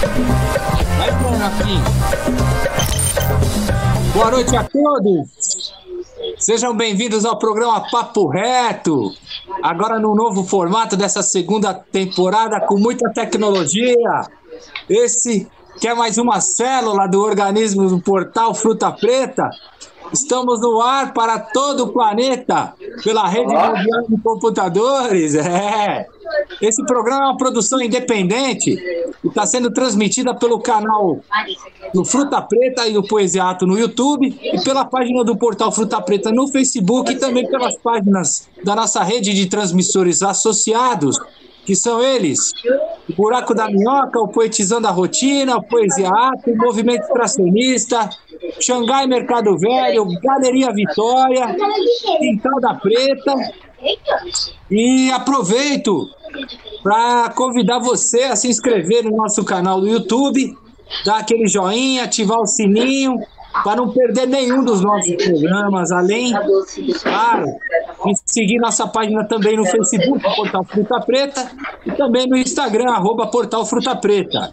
Vai Rafinha. Boa noite a todos. Sejam bem-vindos ao programa Papo Reto. Agora no novo formato dessa segunda temporada com muita tecnologia. Esse que é mais uma célula do organismo do portal Fruta Preta. Estamos no ar para todo o planeta pela rede mundial de computadores. É. Esse programa é uma produção independente e está sendo transmitida pelo canal do Fruta Preta e do Poesiato no YouTube e pela página do portal Fruta Preta no Facebook e também pelas páginas da nossa rede de transmissores associados, que são eles: o Buraco da Minhoca, o Poetizando a Rotina, o Poesiato, o Movimento Tracionista, Xangai Mercado Velho, Galeria Vitória, Quintal da Preta. E aproveito para convidar você a se inscrever no nosso canal do YouTube, dar aquele joinha, ativar o sininho, para não perder nenhum dos nossos programas, além, claro, de seguir nossa página também no Facebook, Portal Fruta Preta, e também no Instagram, arroba Portal Fruta Preta.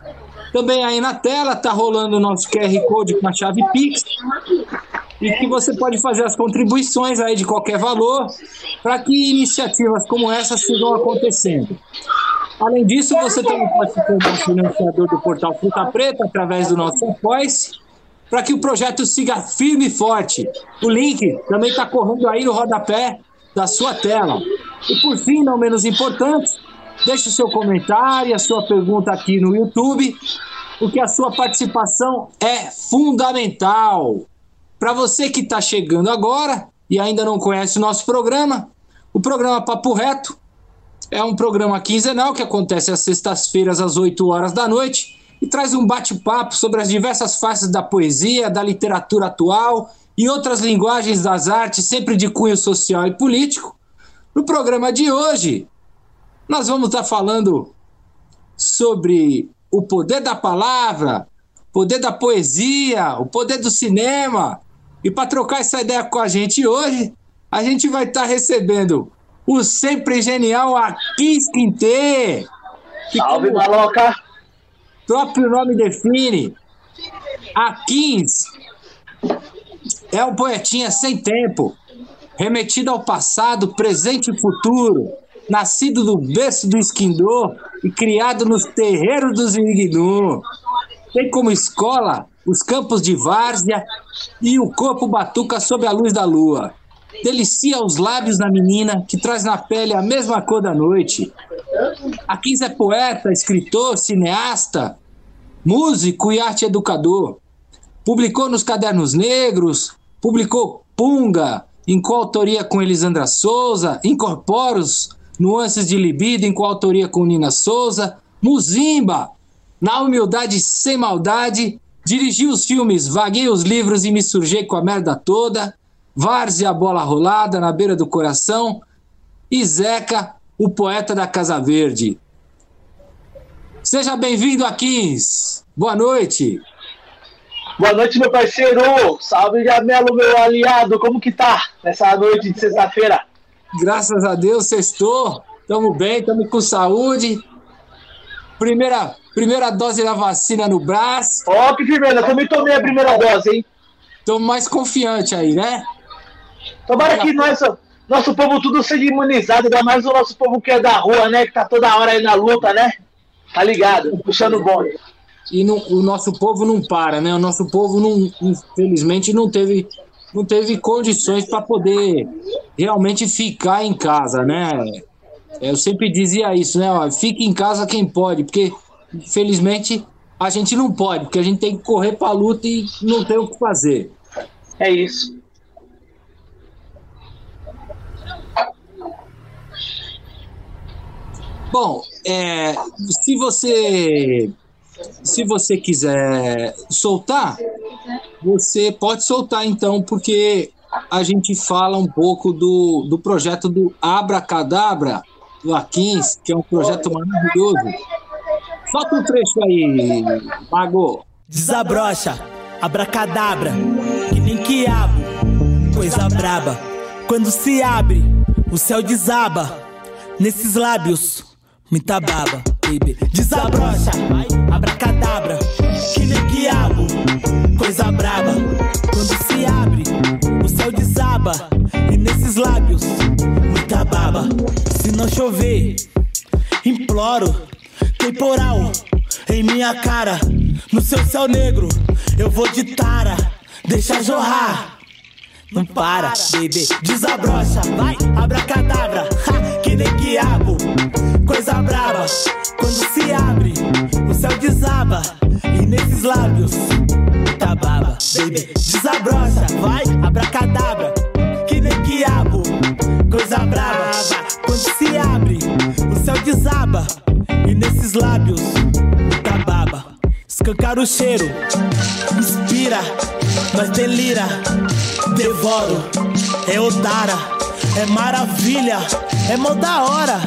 Também aí na tela está rolando o nosso QR Code com a chave Pix, e que você pode fazer as contribuições aí de qualquer valor para que iniciativas como essa sigam acontecendo. Além disso, você também pode se tornar financiador do portal Fruta Preta através do nosso apoio para que o projeto siga firme e forte. O link também está correndo aí no rodapé da sua tela. E por fim, não menos importante, deixe o seu comentário, a sua pergunta aqui no YouTube, porque a sua participação é fundamental. Para você que está chegando agora e ainda não conhece o nosso programa, o programa Papo Reto é um programa quinzenal que acontece às sextas-feiras às 8 horas da noite e traz um bate-papo sobre as diversas faces da poesia, da literatura atual e outras linguagens das artes, sempre de cunho social e político. No programa de hoje, nós vamos estar falando sobre o poder da palavra, o poder da poesia, o poder do cinema. E para trocar essa ideia com a gente hoje, a gente vai estar recebendo o sempre genial Aquis Quintê. Salve, como... maloca! próprio nome define. Aquins é um poetinha sem tempo, remetido ao passado, presente e futuro, nascido do berço do esquindor e criado nos terreiros dos Irignu. Tem como escola os campos de várzea e o corpo batuca sob a luz da lua. Delicia os lábios da menina que traz na pele a mesma cor da noite. Aquins é poeta, escritor, cineasta, músico e arte educador. Publicou nos Cadernos Negros, publicou Punga, em coautoria com Elisandra Souza, Incorporos, Nuances de Libido, em coautoria com Nina Souza, Muzimba, Na Humildade Sem Maldade, dirigiu os filmes Vaguei os Livros e Me Surgei com a Merda Toda, Várzea, a Bola Rolada, Na Beira do Coração, e Zeca, o poeta da Casa Verde. Seja bem-vindo, Aquins. Boa noite. Boa noite, meu parceiro. Salve, Jamelo, meu aliado. Como que tá nessa noite de sexta-feira? Graças a Deus, sextou. Tamo bem, tamo com saúde. Primeira, primeira dose da vacina no braço. Ó, que firmeza. Também tomei a primeira dose, hein? Tô mais confiante aí, né? Tomara que nosso, nosso povo tudo seja imunizado, ainda mais o nosso povo que é da rua, né? Que tá toda hora aí na luta, né? Tá ligado? Puxando bonde. E não, o nosso povo não para, né? O nosso povo, não, infelizmente, não teve, não teve condições para poder realmente ficar em casa, né? Eu sempre dizia isso, né? Ó, fique em casa quem pode, porque infelizmente a gente não pode, porque a gente tem que correr para a luta e não tem o que fazer. É isso. Bom, é, se você se você quiser soltar, você pode soltar então, porque a gente fala um pouco do, do projeto do Abracadabra, do Aquins, que é um projeto maravilhoso. Solta um trecho aí, Mago. Desabrocha, abracadabra, que nem quiabo, coisa braba. Quando se abre, o céu desaba, nesses lábios, muita baba, baby. Desabrocha, abracadabra, que nem quiabo, coisa braba. Quando se abre, o céu desaba, e nesses lábios, muita baba. Se não chover, imploro, temporal em minha cara, no seu céu negro, eu vou de tara, deixa jorrar. Não para, baby, desabrocha, vai, abracadabra, ha, que nem quiabo, coisa brava. Quando se abre, o céu desaba, e nesses lábios, muita baba, baby, desabrocha, vai, abracadabra, que nem quiabo, coisa brava. Quando se abre, o céu desaba, e nesses lábios, muita baba. Escancar o cheiro, inspira, nós delira, devoro, é odara, é maravilha, é mó da hora.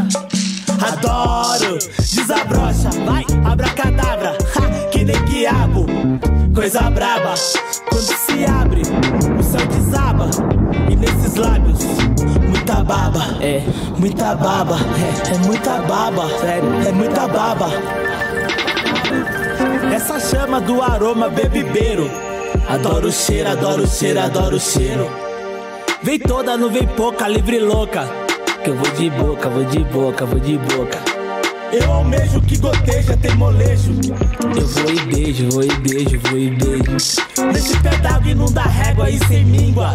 Adoro, desabrocha, vai, abracadabra, ha, que nem quiabo, coisa braba. Quando se abre, o céu desaba, e nesses lábios, muita baba, é, muita baba, é, é muita baba, sério, é muita baba. Essa chama do aroma bebibeiro. Adoro o cheiro, adoro o cheiro, adoro o cheiro. Vem toda, não vem pouca, livre louca. Que eu vou de boca, vou de boca, vou de boca. Eu almejo que goteja, tem molejo. Eu vou e beijo, vou e beijo, vou e beijo. Nesse pé d'água inunda régua aí sem míngua.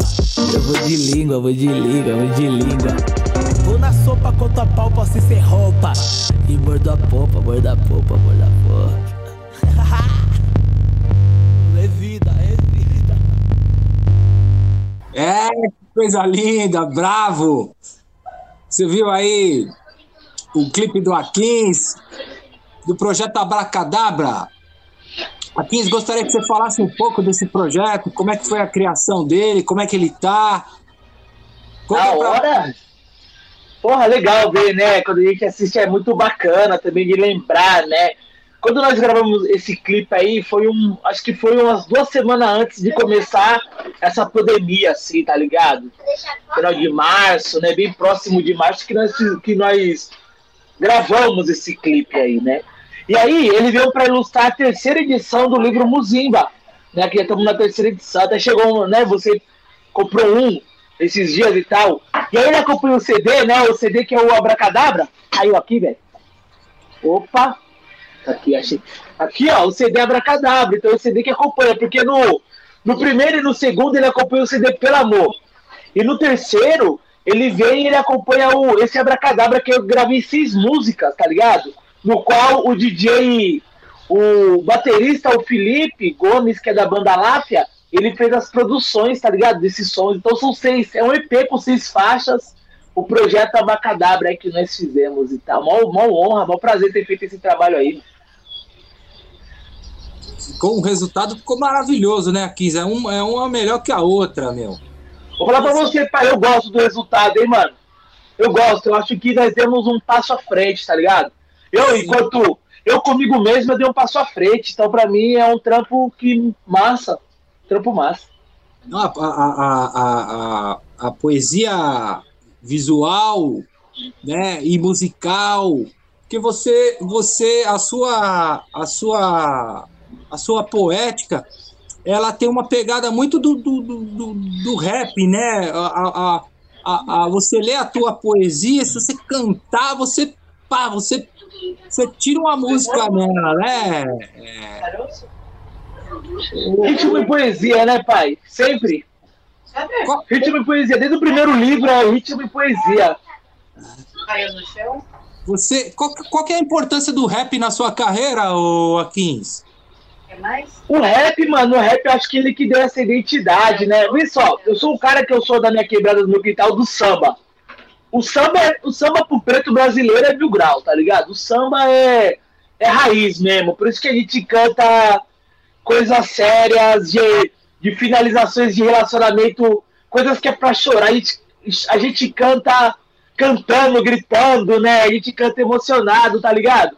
Eu vou de língua, vou de língua, vou de língua. Vou na sopa, conto a pau, posso ser roupa. E mordo a popa, mordo a popa, mordo a popa. é vida, é vida. É, que coisa linda, bravo! Você viu aí o clipe do Aquins, do projeto Abracadabra? Aquins, gostaria que você falasse um pouco desse projeto, como é que foi a criação dele, como é que ele tá. Conta pra- hora. Porra, legal ver, né? Quando a gente assiste é muito bacana também de lembrar, né? Quando nós gravamos esse clipe aí, foi um. Acho que foi umas duas semanas antes de começar essa pandemia, assim, tá ligado? Final de março, né? Bem próximo de março que nós, que nós gravamos esse clipe aí, né? E aí ele veio para ilustrar a terceira edição do livro Muzimba, né? Que estamos na terceira edição, até chegou, né? Você comprou um esses dias e tal. E aí ele acompanha o CD, né? O CD que é o Abracadabra. Caiu aqui, velho. Opa! Aqui, achei. Aqui, ó, o CD Abracadabra. Então é o CD que acompanha, porque no, no primeiro e no segundo ele acompanha o CD Pelo Amor. E no terceiro, ele vem e ele acompanha o, esse Abracadabra que eu gravei seis músicas, tá ligado? No qual o DJ, o baterista, o Felipe Gomes, que é da banda Láfia, ele fez as produções, tá ligado? Desses sons. Então são seis, é um EP com seis faixas. O projeto Abacadabra aí que nós fizemos e tal. Mó, mó honra, mó prazer ter feito esse trabalho aí. Com o resultado ficou maravilhoso, né, Aquins? É, um, é uma melhor que a outra, meu. Vou falar pra você, pai, eu gosto do resultado, hein, mano? Eu gosto, eu acho que nós demos um passo à frente, tá ligado? Eu, enquanto eu comigo mesmo, eu dei um passo à frente. Então, pra mim, é um trampo que massa. Trampo massa. Não, a, a, a, a poesia visual né, e musical, que você, você a sua, a sua, a sua poética, ela tem uma pegada muito do, do, do, do, rap, né? A, a, a, a, você lê a tua poesia, se você cantar, você pá, você, você tira uma música nela, né? Ritmo e poesia, né, pai? Sempre. Ritmo e poesia. Desde o primeiro livro é ritmo e poesia. Você, qual, qual que é a importância do rap na sua carreira, ô Aquins? O rap, mano, o rap eu acho que ele que deu essa identidade, né? Vê só, eu sou um cara que eu sou da minha quebrada do meu quintal do samba. o samba, é, o samba pro preto brasileiro é mil grau, tá ligado? O samba é, é raiz mesmo. Por isso que a gente canta coisas sérias, de, de finalizações de relacionamento, coisas que é pra chorar. A gente, a gente canta cantando, gritando, né? A gente canta emocionado, tá ligado?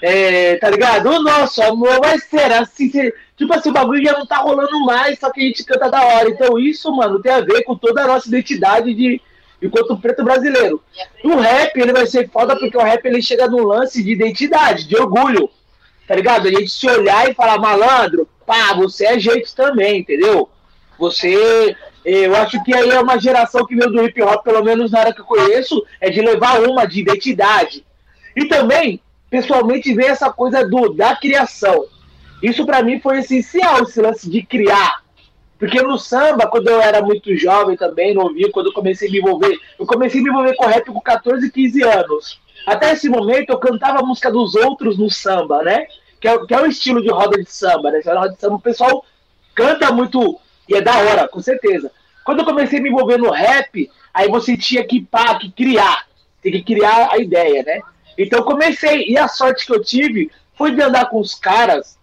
É, tá ligado? O nosso amor vai ser assim. Tipo assim, o bagulho já não tá rolando mais, só que a gente canta da hora. Então isso, mano, tem a ver com toda a nossa identidade de enquanto preto brasileiro. O rap, ele vai ser foda porque o rap ele chega no lance de identidade, de orgulho. Tá ligado? A gente se olhar e falar, malandro, pá, você é jeito também, entendeu? Você. Eu acho que aí é uma geração que veio do hip hop, pelo menos na área que eu conheço, é de levar uma de identidade. E também, pessoalmente, vem essa coisa do, da criação. Isso para mim foi essencial, esse lance de criar. Porque no samba, quando eu era muito jovem também, não ouvi, quando eu comecei a me envolver, eu comecei a me envolver com rap com 14, 15 anos. Até esse momento eu cantava a música dos outros no samba, né? Que é, que é o estilo de roda de samba, né? Roda de samba, o pessoal canta muito, e é da hora, com certeza. Quando eu comecei a me envolver no rap, aí você tinha que, pá, que criar, tem que criar a ideia, né? Então comecei, e a sorte que eu tive foi de andar com os caras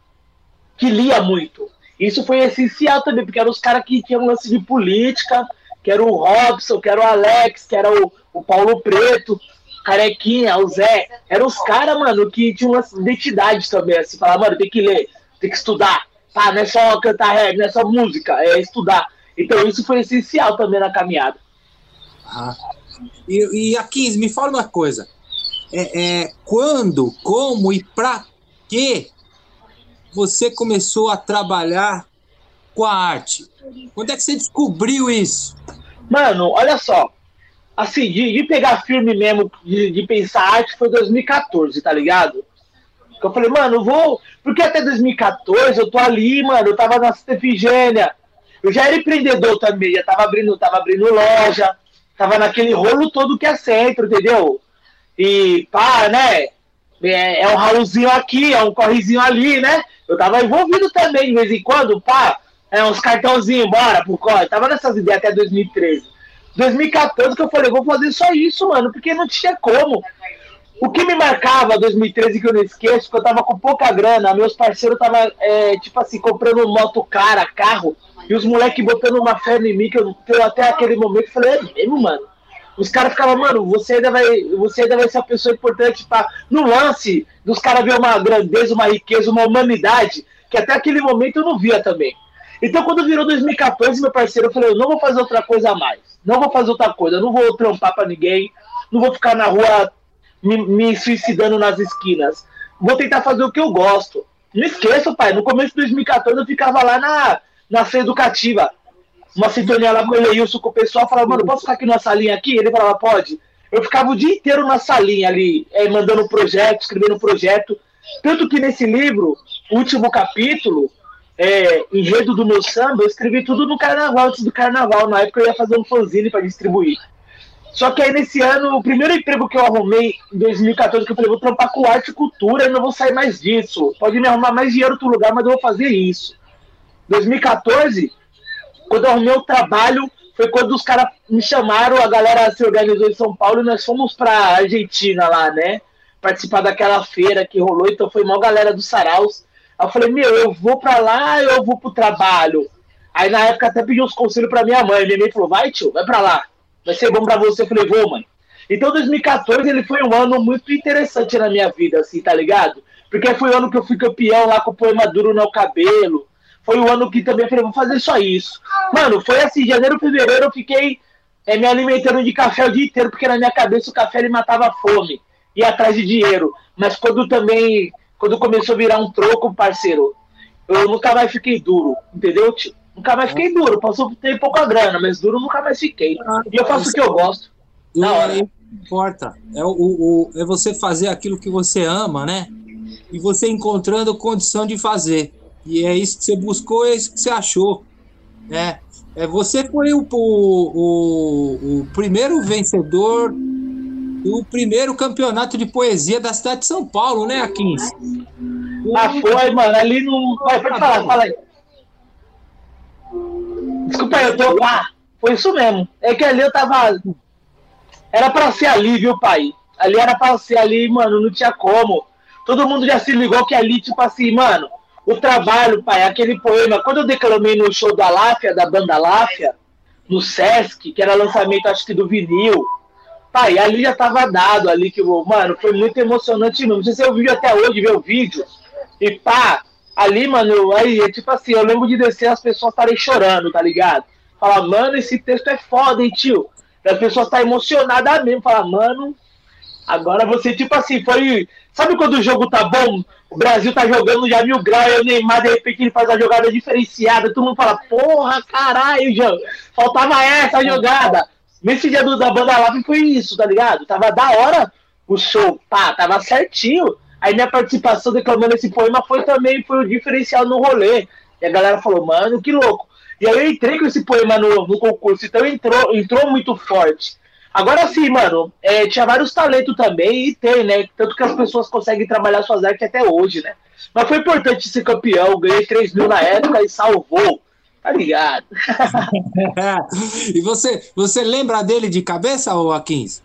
que lia muito. Isso foi essencial também, porque eram os caras que tinham lance de política, que era o Robson, que era o Alex, que era o, o Paulo Preto, Carequinha, o Zé. Eram os caras, mano, que tinham de identidade também, assim, falar, mano, tem que ler, tem que estudar, tá? Não é só cantar rap, não é só música, é estudar. Então isso foi essencial também na caminhada. Ah. E, e aqui, me fala uma coisa. É, é, quando, como e pra que você começou a trabalhar com a arte? Quando é que você descobriu isso? Mano, olha só. Assim, de, de pegar filme mesmo, de, de, pensar arte, foi 2014, tá ligado? Eu falei, mano, vou. Porque até 2014 eu tô ali, mano, eu tava na Efigênia. Eu já era empreendedor também, já tava abrindo, tava abrindo loja, tava naquele rolo todo que é centro, entendeu? E pá, né? É, é um Raulzinho aqui, é um correzinho ali, né? Eu tava envolvido também, de vez em quando, pá, é, uns cartãozinhos, bora pro corre. Tava nessas ideias até 2013. 2014 que eu falei, vou fazer só isso, mano, porque não tinha como. O que me marcava 2013 que eu não esqueço, que eu tava com pouca grana, meus parceiros tava, é, tipo assim, comprando moto cara, carro, e os moleques botando uma fé em mim, que eu, que eu até aquele momento falei, é mesmo, mano. Os caras ficavam, mano, você ainda vai, você ainda vai ser uma pessoa importante pra, no lance dos caras ver uma grandeza, uma riqueza, uma humanidade, que até aquele momento eu não via também. Então, quando virou 2014, meu parceiro, eu falei, eu não vou fazer outra coisa a mais. Não vou fazer outra coisa, não vou trampar pra ninguém, não vou ficar na rua me, me suicidando nas esquinas. Vou tentar fazer o que eu gosto. Não esqueça, pai, no começo de 2014 eu ficava lá na, na Educativa, uma sintonia lá com o Eleilson, com o pessoal, falava, mano, posso ficar aqui na salinha aqui? Ele falava, pode. Eu ficava o dia inteiro na salinha ali, é, mandando projeto, escrevendo projeto. Tanto que nesse livro, último capítulo, é, enredo do meu samba, eu escrevi tudo no carnaval, antes do carnaval. Na época eu ia fazer um fanzine para distribuir. Só que aí nesse ano, o primeiro emprego que eu arrumei em 2014, que eu falei, vou trampar com arte e cultura, eu não vou sair mais disso. Pode me arrumar mais dinheiro outro lugar, mas eu vou fazer isso. 2014, quando eu arrumei o trabalho, foi quando os caras me chamaram, a galera se organizou em São Paulo e nós fomos pra Argentina lá, né? Participar daquela feira que rolou, então foi uma galera do Saraus. Aí eu falei, meu, eu vou pra lá eu vou pro trabalho? Aí na época até pedi uns conselhos pra minha mãe. Minha mãe falou, vai tio, vai pra lá. Vai ser bom pra você. Eu falei, vou, mãe. Então 2014 ele foi um ano muito interessante na minha vida, assim, tá ligado? Porque foi o ano que eu fui campeão lá com o poema duro no cabelo foi o ano que também eu falei, vou fazer só isso. Mano, foi assim, janeiro, fevereiro eu fiquei é, me alimentando de café o dia inteiro, porque na minha cabeça o café ele matava a fome, ia atrás de dinheiro. Mas quando também, quando começou a virar um troco, parceiro, eu nunca mais fiquei duro, entendeu, tio? Nunca mais fiquei duro, passou por ter pouca grana, mas duro nunca mais fiquei. E eu faço o que eu gosto. Na hora. Importa. É, o, o, é você fazer aquilo que você ama, né? E você encontrando condição de fazer. E é isso que você buscou, é isso que você achou. É, é você foi o, o, o primeiro vencedor do primeiro campeonato de poesia da cidade de São Paulo, né, Aquins? Ah, foi, mano. Ali no. Vai, pode falar, fala aí. Desculpa aí, eu tô. Ah, foi isso mesmo. É que ali eu tava. Era pra ser ali, viu, pai? Ali era pra ser ali, mano, não tinha como. Todo mundo já se ligou que ali, tipo assim, mano, o trabalho, pai, aquele poema. Quando eu declamei no show da Láfia, da banda Láfia, no Sesc, que era lançamento, acho que do vinil, pai, ali já tava dado ali, que, mano, foi muito emocionante mesmo. Não sei se eu vi até hoje, ver o vídeo, e pá, ali, mano, aí, é tipo assim, eu lembro de descer as pessoas estarem chorando, tá ligado? Falar, mano, esse texto é foda, hein, tio? As pessoas estão tá emocionadas mesmo, falar, mano, agora você, tipo assim, foi. Sabe quando o jogo tá bom? O Brasil tá jogando já mil graus, e o Neymar, de repente, ele faz a jogada diferenciada, todo mundo fala, porra, caralho, João, faltava essa jogada. Nesse dia do, da banda Lave foi isso, tá ligado? Tava da hora o show, pá, tava certinho. Aí minha participação declamando esse poema foi também foi o diferencial no rolê. E a galera falou, mano, que louco. E aí eu entrei com esse poema no, no concurso, então entrou, entrou muito forte. Agora sim, mano, é, tinha vários talentos também, e tem, né? Tanto que as pessoas conseguem trabalhar suas artes até hoje, né? Mas foi importante ser campeão, ganhei 3 mil na época e salvou. Tá ligado? e você, você lembra dele de cabeça, ou Aquins?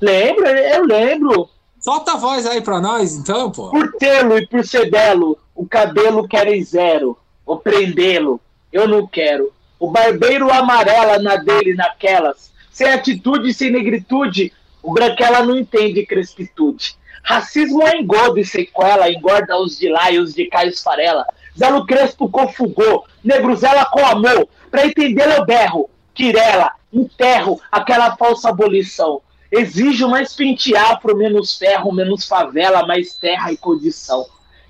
Lembro, eu lembro. Solta a voz aí pra nós, então, pô. Por tê-lo e por ser belo, o cabelo querem zero. Ou prendê-lo, eu não quero. O barbeiro amarela na dele, naquelas. Sem atitude e sem negritude, o branquela não entende crespitude. Racismo é engodo e sequela, engorda os de lá e os de Caio Farela. Zelo Crespo confugou, negruzela com amor. Pra entender eu berro, quirela, enterro aquela falsa abolição. Exijo mais pente afro, menos ferro, menos favela, mais terra e condição.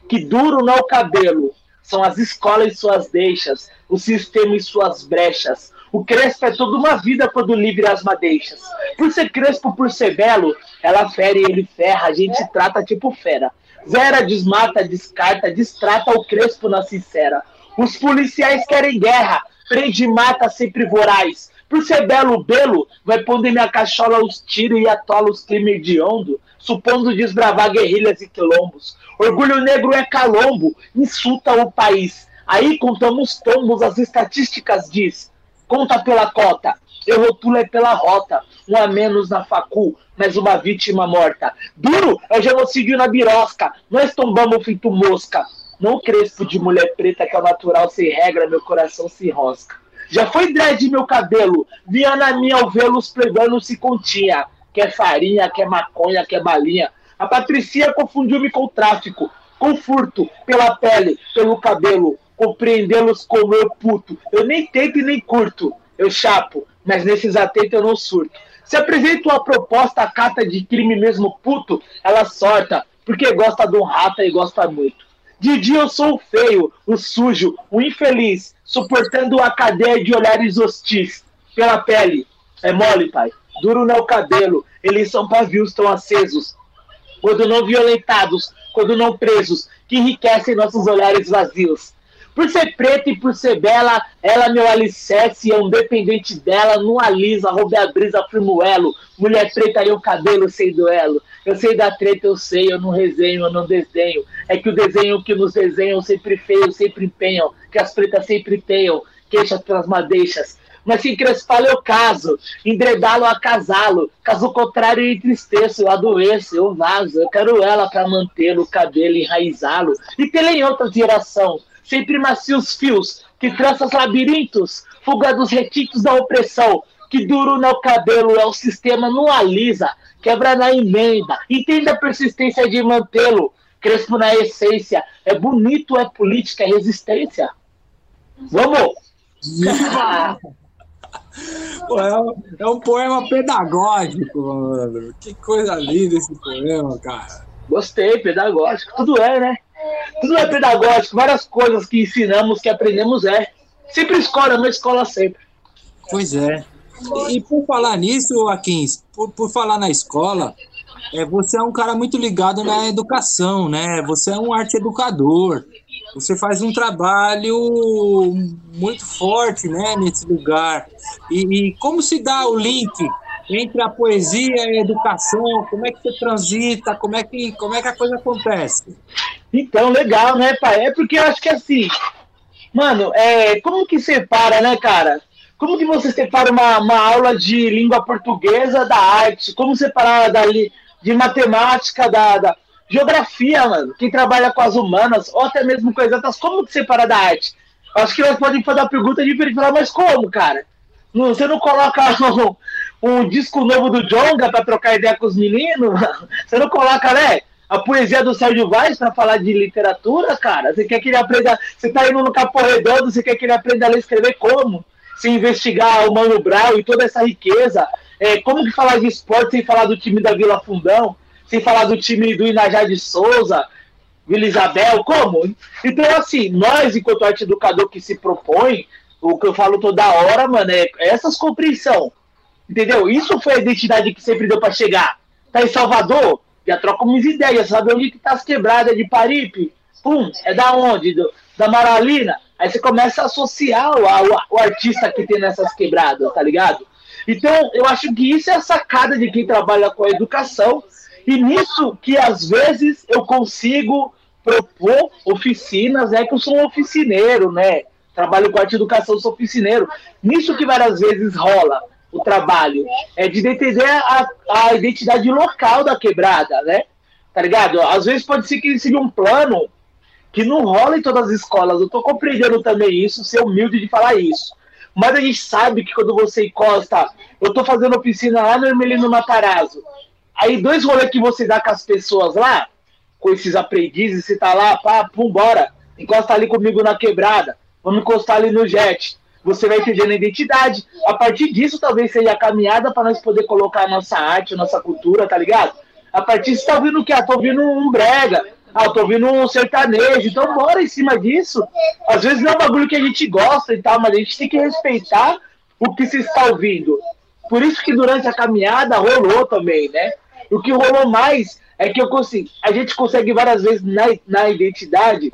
Que duro não é o cabelo, são as escolas e suas deixas, o sistema e suas brechas. O crespo é toda uma vida quando livre as madeixas. Por ser crespo, por ser belo, ela fere ele ferra, a gente trata tipo fera. Zera, desmata, descarta, distrata o crespo na sincera. Os policiais querem guerra, prende e mata sempre voraz. Por ser belo, belo, vai pondo em minha cachola os tiros e atola os crimes hediondo, supondo desbravar guerrilhas e quilombos. Orgulho negro é calombo, insulta o país. Aí contamos tombos, as estatísticas diz. Conta pela cota, eu rotulo é pela rota. Um a menos na facu, mas uma vítima morta. Duro é o genocídio na birosca, nós tombamos feito mosca. Não crespo de mulher preta que é natural sem regra, meu coração se enrosca. Já foi dread meu cabelo, via na minha ao vê os pregando se continha. Quer farinha, quer maconha, quer balinha. A Patricia confundiu-me com o tráfico, com furto, pela pele, pelo cabelo. Compreendê-los como eu puto. Eu nem tento e nem curto. Eu chapo, mas nesses atentos eu não surto. Se apresento uma proposta, a cata de crime mesmo puto, ela sorta, porque gosta de um rata e gosta muito. De dia eu sou o feio, o sujo, o infeliz, suportando a cadeia de olhares hostis. Pela pele, é mole, pai. Duro não é o cabelo, eles são pavios tão acesos. Quando não violentados, quando não presos, que enriquecem nossos olhares vazios. Por ser preta e por ser bela, ela meu alicerce, é um dependente dela, não alisa, roube a brisa, firmo elo. Mulher preta e o cabelo sem duelo. Eu sei da treta, eu sei, eu não resenho, eu não desenho. É que o desenho que nos desenham sempre feio, sempre empenham, que as pretas sempre tenham, queixas pelas madeixas. Mas se encrespá-lo eu caso, endredá-lo a casá-lo, caso contrário eu entristeço, eu adoeço, eu vazo, eu quero ela para mantê-lo, o cabelo, enraizá-lo, e tê-la em outra geração, sempre macios fios, que tranças labirintos, fuga dos retintos da opressão, que duro no cabelo é o sistema, não alisa, quebra na emenda, entenda a persistência de mantê-lo, crespo na essência, é bonito, é política, é resistência. Vamos! É, um, é, um, poema pedagógico, mano. Que coisa linda esse poema, cara. Gostei, pedagógico. Tudo é, né? Tudo é pedagógico. Várias coisas que ensinamos, que aprendemos é. Sempre escola, uma escola sempre. Pois é. E por falar nisso, Aquins, por, por falar na escola, é, você é um cara muito ligado na educação, né? Você é um arte educador. Você faz um trabalho muito forte, né, nesse lugar. E, e como se dá o link entre a poesia e a educação? Como é que você transita? Como é que, como é que a coisa acontece? Então, legal, né, pai? É porque eu acho que assim, mano, é, como que separa, né, cara? Como que você separa uma, uma aula de língua portuguesa da arte? Como separar da, de matemática da, da geografia, mano? Quem trabalha com as humanas, ou até mesmo com exatas, como que separa da arte? Acho que nós podemos fazer a pergunta diferente, falar, mas como, cara? Você não coloca um, um disco novo do Jonga para trocar ideia com os meninos? Você não coloca, né? A poesia do Sérgio Vaz para falar de literatura, cara? Você quer que ele aprenda. Você tá indo no Capô Redondo, você quer que ele aprenda a ler escrever como? Se investigar o Mano Brown e toda essa riqueza. É, como que falar de esporte sem falar do time da Vila Fundão? Sem falar do time do Inajá de Souza? Vila Isabel? Como? Então, assim, nós, enquanto arte educador que se propõe, o que eu falo toda hora, mano, é essas compreensão. Entendeu? Isso foi a identidade que sempre deu para chegar. Tá em Salvador? Já troca umas ideias, sabe onde que tá as quebradas de Paripe? Pum, é da onde? Do, da Maralina? Aí você começa a associar o, o, o, artista que tem nessas quebradas, tá ligado? Então, eu acho que isso é a sacada de quem trabalha com a educação, e nisso que às vezes eu consigo propor oficinas, é que eu sou um oficineiro, né? trabalho com arte e educação, sou oficineiro. Nisso que várias vezes rola o trabalho, é de entender a, a identidade local da quebrada, né? Tá ligado? Às vezes pode ser que seja um plano que não rola em todas as escolas. Eu tô compreendendo também isso, ser humilde de falar isso. Mas a gente sabe que quando você encosta, eu tô fazendo oficina lá no Hermelino Matarazzo. Aí dois rolês que você dá com as pessoas lá, com esses aprendizes, você tá lá, pá, pum, bora, encosta ali comigo na quebrada vamos encostar ali no jet. Você vai entendendo a identidade. A partir disso, talvez seja a caminhada para nós poder colocar a nossa arte, a nossa cultura, tá ligado? A partir disso, tá ouvindo o quê? Ah, tô ouvindo um brega. Ah, tô ouvindo um sertanejo. Então, bora em cima disso. Às vezes não é um bagulho que a gente gosta e tal, mas a gente tem que respeitar o que se está ouvindo. Por isso que durante a caminhada rolou também, né? O que rolou mais é que eu consigo, a gente consegue várias vezes na, na identidade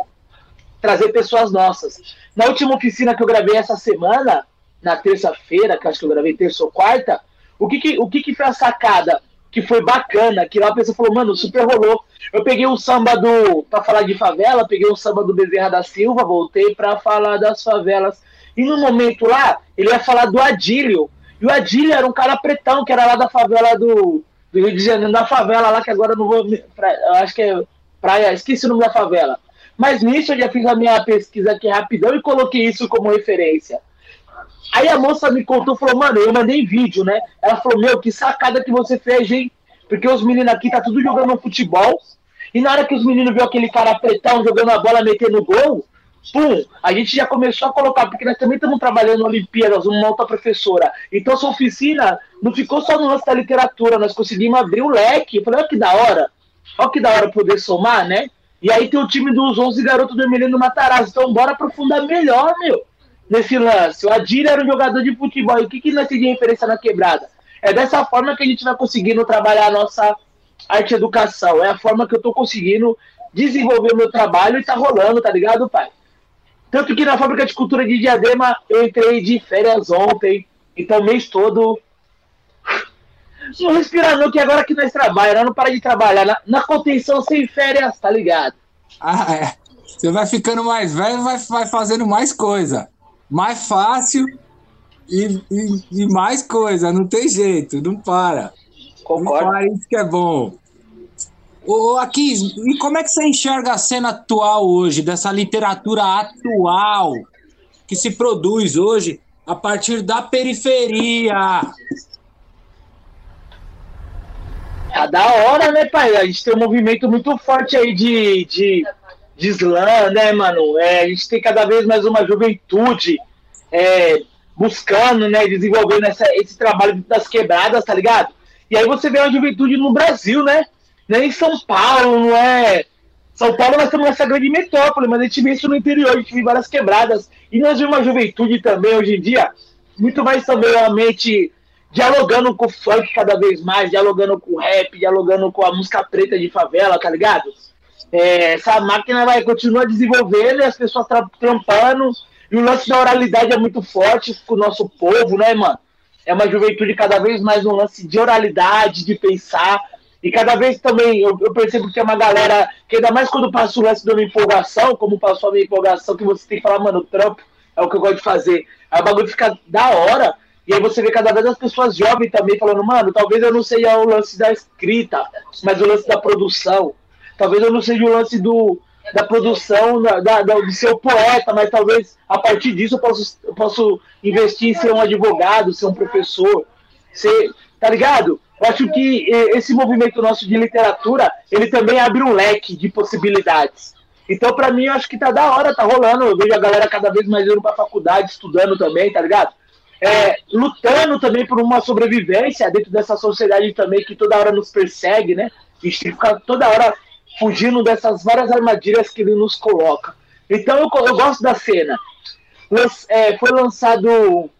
trazer pessoas nossas. Na última oficina que eu gravei essa semana, na terça-feira, que acho que eu gravei terça ou quarta, o que que, o que que foi a sacada que foi bacana, que lá a pessoa falou, mano, super rolou. Eu peguei o samba do, pra falar de favela, peguei o samba do Bezerra da Silva, voltei pra falar das favelas. E no momento lá, ele ia falar do Adílio. E o Adílio era um cara pretão, que era lá da favela do, do Rio de Janeiro, da favela lá, que agora não vou. Pra, eu acho que é praia, esqueci o nome da favela. Mas nisso eu já fiz a minha pesquisa aqui rapidão e coloquei isso como referência. Aí a moça me contou, falou, mano, eu mandei vídeo, né? Ela falou, meu, que sacada que você fez, hein? Porque os meninos aqui tá tudo jogando futebol. E na hora que os meninos viu aquele cara pretão jogando a bola, metendo gol, pum, a gente já começou a colocar, porque nós também estamos trabalhando na Olimpíadas, uma outra professora. Então essa oficina não ficou só no lance da literatura, nós conseguimos abrir o leque. Eu falei, olha que da hora. Olha que da hora poder somar, né? E aí tem o time dos 11 garotos do Emiliano Matarazzo. Então bora aprofundar melhor, meu, nesse lance. O Adira era um jogador de futebol. E o que, que nós temos de referência na quebrada? É dessa forma que a gente vai conseguindo trabalhar a nossa arte educação. É a forma que eu tô conseguindo desenvolver o meu trabalho e tá rolando, tá ligado, pai? Tanto que na fábrica de cultura de Diadema eu entrei de férias ontem. Então, mês todo não respira não, que agora que nós trabalhamos, não para de trabalhar. Na, na, contenção sem férias, tá ligado? Ah, é. Você vai ficando mais velho, vai, vai fazendo mais coisa. Mais fácil e, e, e mais coisa. Não tem jeito, não para. Concordo. Não para, isso que é bom. Ô, aqui, e como é que você enxerga a cena atual hoje, dessa literatura atual que se produz hoje a partir da periferia? Tá da hora, né, pai? A gente tem um movimento muito forte aí de, de, de slam, né, mano? É, a gente tem cada vez mais uma juventude é, buscando, né, desenvolvendo essa, esse trabalho das quebradas, tá ligado? E aí você vê uma juventude no Brasil, né? É em São Paulo, não é. São Paulo nós temos essa grande metrópole, mas a gente vê isso no interior, a gente vê várias quebradas. E nós vemos uma juventude também hoje em dia, muito mais também uma mente dialogando com o funk cada vez mais, dialogando com o rap, dialogando com a música preta de favela, tá ligado? É, essa máquina vai continuar desenvolvendo e as pessoas trampando. E o lance da oralidade é muito forte com o nosso povo, né, mano? É uma juventude cada vez mais um lance de oralidade, de pensar. E cada vez também eu, eu percebo que é uma galera que, ainda mais quando passa o lance de uma empolgação, como passou a minha empolgação, que você tem que falar, mano, trampo é o que eu gosto de fazer. Aí o bagulho fica da hora. E aí você vê cada vez as pessoas jovens também falando, mano, talvez eu não seja o lance da escrita, mas o lance da produção. Talvez eu não seja o lance do, da produção, da, da, do ser poeta, mas talvez a partir disso eu posso, eu posso investir em ser um advogado, ser um professor, ser, tá ligado? Eu acho que esse movimento nosso de literatura, ele também abre um leque de possibilidades. Então, para mim, eu acho que tá da hora, tá rolando. Eu vejo a galera cada vez mais indo pra faculdade, estudando também, tá ligado? É, lutando também por uma sobrevivência dentro dessa sociedade também que toda hora nos persegue, né? A gente tem que ficar toda hora fugindo dessas várias armadilhas que ele nos coloca. Então, eu, eu gosto da cena. É, foi lançado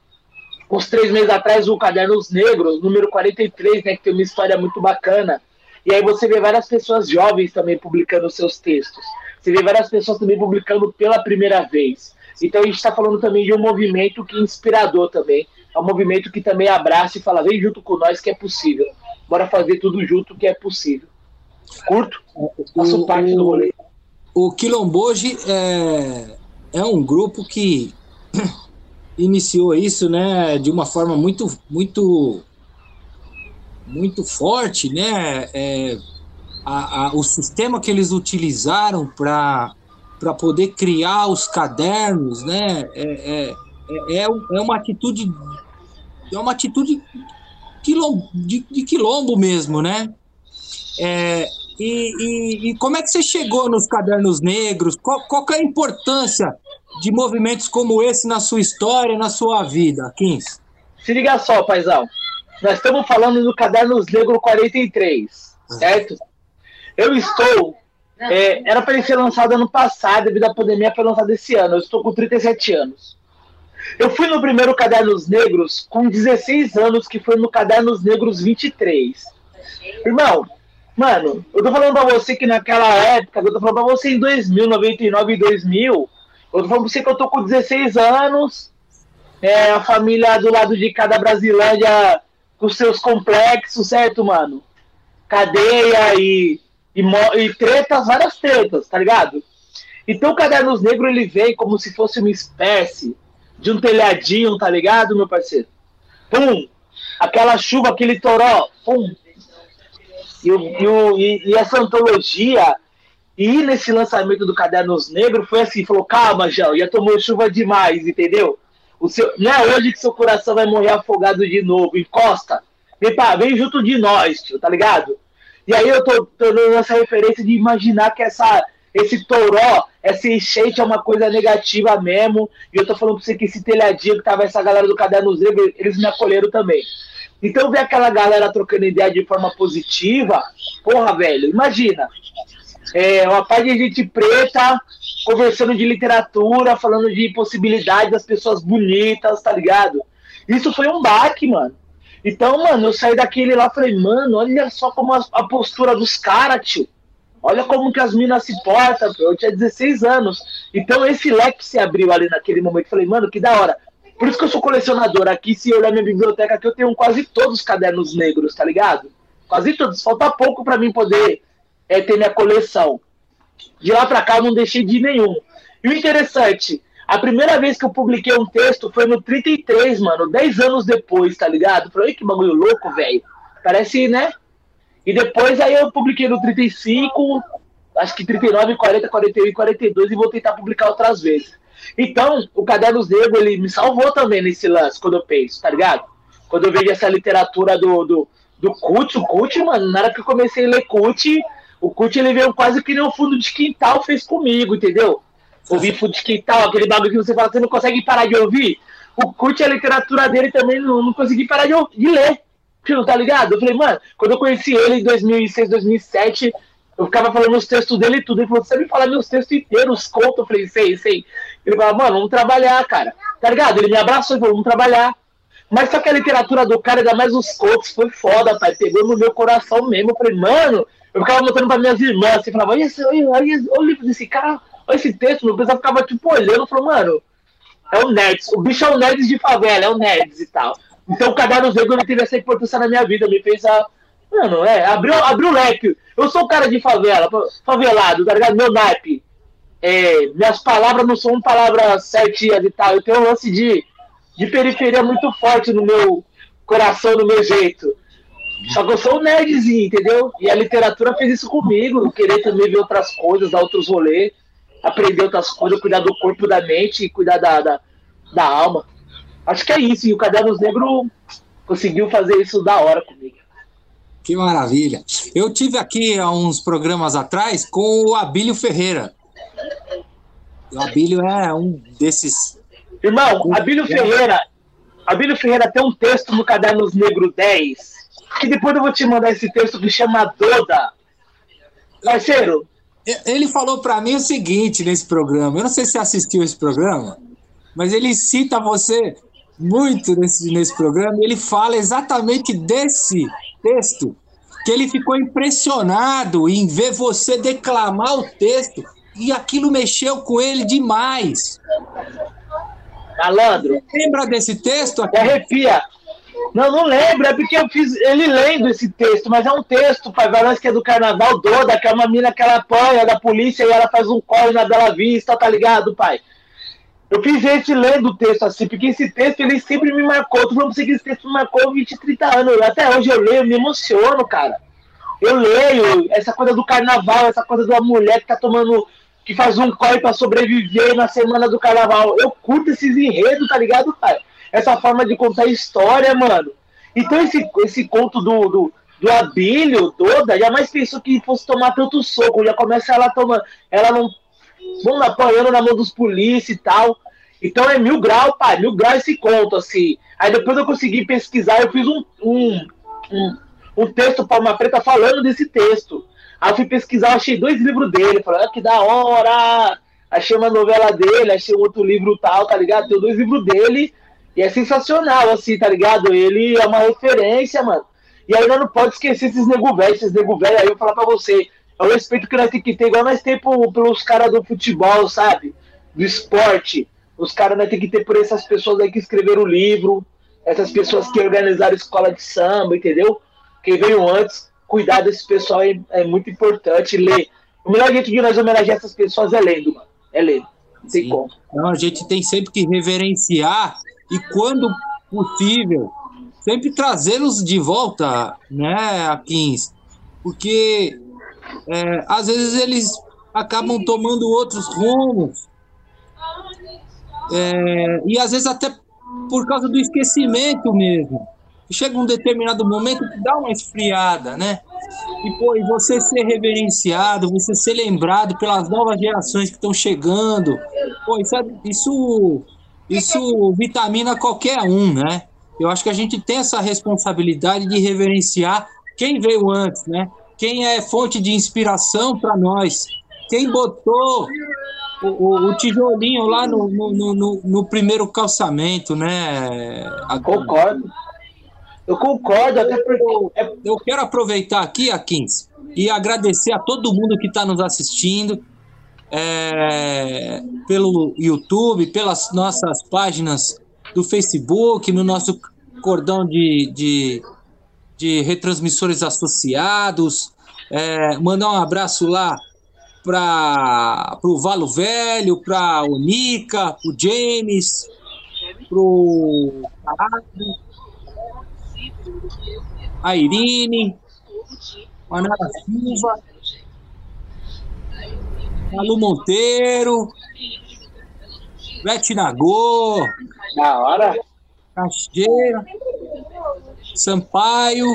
uns três meses atrás o Cadernos Negros, número 43, né, que tem uma história muito bacana. E aí você vê várias pessoas jovens também publicando seus textos. Você vê várias pessoas também publicando pela primeira vez. Então a gente está falando também de um movimento que é inspirador também. É um movimento que também abraça e fala, vem junto com nós que é possível. Bora fazer tudo junto que é possível. Curto, faço o, parte do rolê. O Quilomboji é, é um grupo que iniciou isso, né, de uma forma muito, muito, muito forte, né? É, a, a, o sistema que eles utilizaram para para poder criar os cadernos, né? É, é, é, é, uma atitude é uma atitude quilombo, de, de quilombo mesmo, né? É, e, e, e, como é que você chegou nos cadernos negros? Qual, qual é a importância de movimentos como esse na sua história, na sua vida, Kins? Se liga só, paizão. Nós estamos falando do Cadernos Negro 43, certo? Eu estou. É, era para ele ser lançado ano passado, devido à pandemia, foi lançado esse ano. Eu estou com 37 anos. Eu fui no primeiro Cadernos Negros com 16 anos, que foi no Cadernos Negros 23. Irmão, mano, eu tô falando pra você que naquela época, eu tô falando pra você em 2000, 99 e 2000, eu tô falando pra você que eu tô com 16 anos, é, a família do lado de cada Brasilândia com seus complexos, certo, mano? Cadeia e, e, e tretas, várias tretas, tá ligado? Então o Cadernos Negro ele vem como se fosse uma espécie de um telhadinho, tá ligado, meu parceiro? Pum! Aquela chuva, aquele toró, pum! E, e, e essa antologia e nesse lançamento do Cadernos Negro foi assim, falou, calma, João, já tomou chuva demais, entendeu? O seu, não é hoje que seu coração vai morrer afogado de novo, encosta. Vem, pá, vem junto de nós, tio, tá ligado? E aí eu tô, tô dando essa referência de imaginar que essa, esse toró, essa enchente é uma coisa negativa mesmo. E eu tô falando pra você que esse telhadinho que tava essa galera do Cadernos Negro, eles me acolheram também. Então ver aquela galera trocando ideia de forma positiva, porra, velho, imagina é, uma parte de gente preta conversando de literatura, falando de possibilidades das pessoas bonitas, tá ligado? Isso foi um baque, mano. Então, mano, eu saí daquele lá e falei, mano, olha só como a, a postura dos caras, tio. Olha como que as minas se portam, eu tinha 16 anos. Então esse leque se abriu ali naquele momento. Falei, mano, que da hora. Por isso que eu sou colecionador. Aqui, se olhar minha biblioteca, aqui eu tenho quase todos os cadernos negros, tá ligado? Quase todos. Falta pouco para mim poder é, ter minha coleção. De lá para cá eu não deixei de nenhum. E o interessante, a primeira vez que eu publiquei um texto foi no 33, mano, 10 anos depois, tá ligado? Falei, que bagulho louco, velho. Parece, né? E depois aí eu publiquei no 35, acho que 39, 40, 41 e 42 e vou tentar publicar outras vezes. Então, o Cadernos Negro, ele me salvou também nesse lance, quando eu penso, tá ligado? Quando eu vejo essa literatura do, do, do Kut, o Kut, mano, na hora que eu comecei a ler Kut, o Kut ele veio quase que nem um fundo de quintal fez comigo, entendeu? Ouvir fundo de quintal, aquele bagulho que você fala, você não consegue parar de ouvir. O Kut, a literatura dele também não, não consegui parar de, de ler. Não tá ligado? Eu falei, mano, quando eu conheci ele em 2006, 2007, eu ficava falando os textos dele e tudo. Ele falou, você me fala meus textos inteiros, conto. Eu falei, sei, sei. Ele falou, mano, vamos trabalhar, cara. Tá ligado? Ele me abraçou e falou, vamos trabalhar. Mas só que a literatura do cara, ainda mais os contos, foi foda, pai. Pegou no meu coração mesmo. Eu falei, mano, eu ficava mostrando para minhas irmãs, assim, falava, olha, olha, olha, olha o livro desse cara, esse texto, meu pessoal ficava tipo olhando, falou, mano, é o Nerds, o bicho é o Nerds de favela, é o Nerds e tal. Então o Caderno Negro ele teve essa importância na minha vida, me fez a. Mano, é, abriu, abriu o leque. Eu sou o cara de favela, favelado, tá ligado? Meu naipe. é, minhas palavras não são palavras certinhas e tal. Eu tenho um lance de, de periferia muito forte no meu coração, no meu jeito. Só que eu sou um nerdzinho, entendeu? E a literatura fez isso comigo, querer também ver outras coisas, dar outros rolês, aprender outras coisas, cuidar do corpo, da mente e cuidar da, da, da alma. Acho que é isso. E o Cadernos Negro conseguiu fazer isso da hora comigo. Que maravilha. Eu tive aqui há uns programas atrás com o Abílio Ferreira. O Abílio é um desses. Irmão, Abílio Ferreira. Abílio Ferreira tem um texto no Cadernos Negro 10, que depois eu vou te mandar esse texto que chama Doda. Parceiro. Ele falou para mim o seguinte nesse programa. Eu não sei se você assistiu esse programa, mas ele cita você muito nesse, nesse programa. Ele fala exatamente desse texto que ele ficou impressionado em ver você declamar o texto e aquilo mexeu com ele demais. Malandro. Lembra desse texto? Aqui? Arrepia. Não, não lembro, é porque eu fiz ele lendo esse texto, mas é um texto, pai, Valance, que é do Carnaval Doda, que é uma mina que ela apanha da polícia e ela faz um corre na Bela Vista, tá ligado, pai? Eu fiz esse lendo o texto assim, porque esse texto ele sempre me marcou. Tu falou pra que esse texto me marcou 20, 30 anos. Até hoje eu leio, me emociono, cara. Eu leio essa coisa do carnaval, essa coisa da mulher que tá tomando. que faz um corre pra sobreviver na semana do carnaval. Eu curto esses enredos, tá ligado, pai? Essa forma de contar história, mano. Então esse, esse conto do, do, do Abílio, Doda, jamais pensou que fosse tomar tanto soco. Já começa ela tomando. Ela não vamos apanhando na mão dos polícia e tal. Então é mil grau, pai, mil grau esse conto, assim. Aí depois eu consegui pesquisar, eu fiz um, um, um, um texto para uma preta falando desse texto. Aí eu fui pesquisar, achei dois livros dele, falei, ah, que da hora! Achei uma novela dele, achei outro livro tal, tá ligado? Tem dois livros dele e é sensacional, assim, tá ligado? Ele é uma referência, mano. E aí nós não pode esquecer esses nego velho, esses nego velho aí, eu vou falar pra você é o respeito que nós temos que ter, igual nós temos pelos caras do futebol, sabe? Do esporte. Os caras nós temos que ter por essas pessoas aí que escreveram o livro, essas pessoas que organizaram escola de samba, entendeu? Quem veio antes, cuidar desse pessoal é, é muito importante, ler. O melhor jeito de nós homenagear essas pessoas é lendo, mano. É lendo. Não tem Sim. como. Então a gente tem sempre que reverenciar e, quando possível, sempre trazê-los de volta, né, Akins? Porque é, às vezes eles acabam tomando outros rumos. É, e às vezes até por causa do esquecimento mesmo. Chega um determinado momento que dá uma esfriada, né? E, pô, você ser reverenciado, você ser lembrado pelas novas gerações que estão chegando, pô, isso, é, isso, isso vitamina qualquer um, né? Eu acho que a gente tem essa responsabilidade de reverenciar quem veio antes, né? quem é fonte de inspiração para nós, quem botou o, o, o tijolinho lá no, no, no, no, primeiro calçamento, né? Concordo. Eu concordo, até porque. Eu quero aproveitar aqui, Akins, e agradecer a todo mundo que está nos assistindo é, pelo YouTube, pelas nossas páginas do Facebook, no nosso cordão de, de de retransmissores associados. É, mandar um abraço lá para o Valo Velho, para o Nica, para o James, para o a Irine, a Nara Silva, a Lu Monteiro, Bete Nagô, da hora, Cacheira, Sampaio.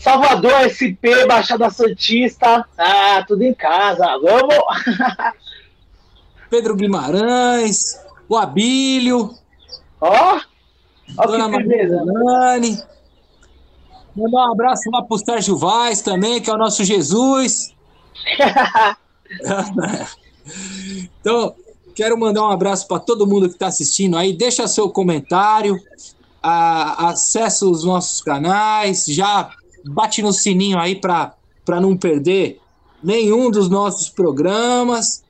Salvador, SP, Baixada Santista. Ah, tudo em casa. Vamos! Pedro Guimarães, o Abílio. Ó! Oh, Dona Maria Mandar um abraço lá pro Sérgio Vaz também, que é o nosso Jesus. então, quero mandar um abraço para todo mundo que está assistindo aí. Deixa seu comentário, a, acessa os nossos canais, já bate no sininho aí para não perder nenhum dos nossos programas.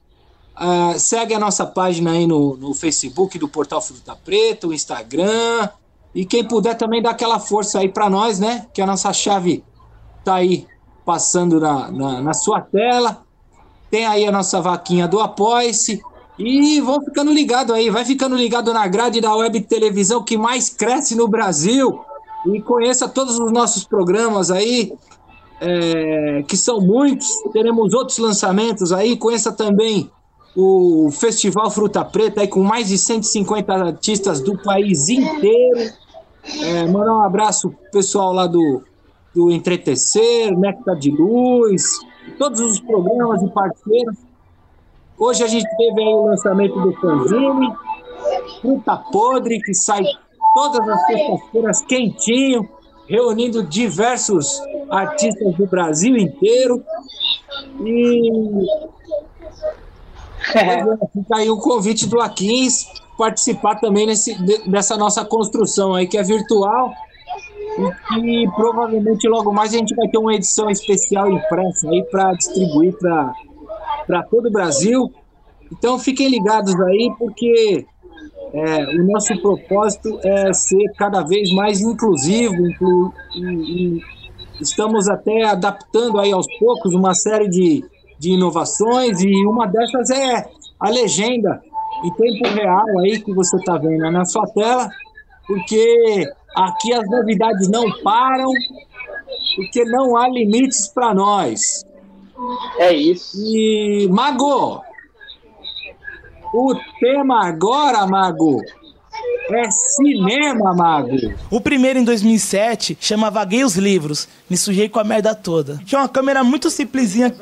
Uh, segue a nossa página aí no, no Facebook do Portal Fruta Preta, o Instagram. E quem puder também dá aquela força aí para nós, né? Que a nossa chave tá aí passando na, na, na sua tela. Tem aí a nossa vaquinha do Apoia-se. E vão ficando ligado aí, vai ficando ligado na grade da web televisão que mais cresce no Brasil. E conheça todos os nossos programas aí, é, que são muitos. Teremos outros lançamentos aí. Conheça também o Festival Fruta Preta aí com mais de 150 artistas do país inteiro. É, mandar um abraço pro pessoal lá do, do Entretecer, Néctar de Luz, todos os programas e parceiros. Hoje a gente teve aí o lançamento do fanzine, Fruta Podre, que sai todas as sextas-feiras quentinho, reunindo diversos artistas do Brasil inteiro. E fica aí o convite do Aquins participar também nesse, dessa nossa construção aí, que é virtual. E que provavelmente logo mais a gente vai ter uma edição especial impressa aí para distribuir para todo o Brasil. Então fiquem ligados aí, porque é, o nosso propósito é ser cada vez mais inclusivo, inclu, e, e estamos até adaptando aí aos poucos uma série de, de inovações e uma dessas é a legenda em tempo real aí que você está vendo na sua tela, porque aqui as novidades não param, porque não há limites para nós. É isso. E Mago, o tema agora, Mago, é cinema, Mago. O primeiro em 2007 chama Vaguei os Livros. Me sujei com a merda toda. Tinha uma câmera muito simplesinha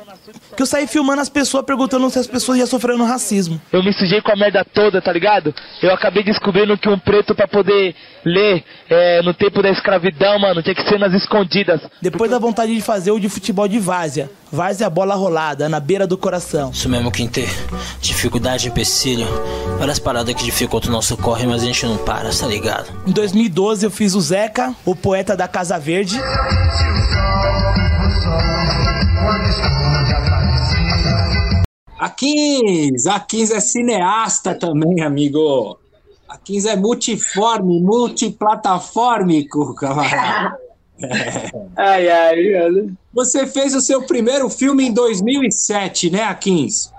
que eu saí filmando as pessoas perguntando se as pessoas iam sofrendo racismo. Eu me sujei com a merda toda, tá ligado? Eu acabei descobrindo que um preto para poder ler é, no tempo da escravidão, mano, tinha que ser nas escondidas. Depois da vontade de fazer o de futebol de várzea. Várzea bola rolada, na beira do coração. Isso mesmo, Quinter. Dificuldade, empecilho. Várias paradas que dificultam o nosso corre, mas a gente não para, tá ligado? Em 2012 eu fiz o Zeca, o poeta da Casa Verde. A 15, a 15 é cineasta também, amigo. A 15 é multiforme, multiplataformico, camarada. Ai, ai, mano. Você fez o seu primeiro filme em 2007, né, Akins?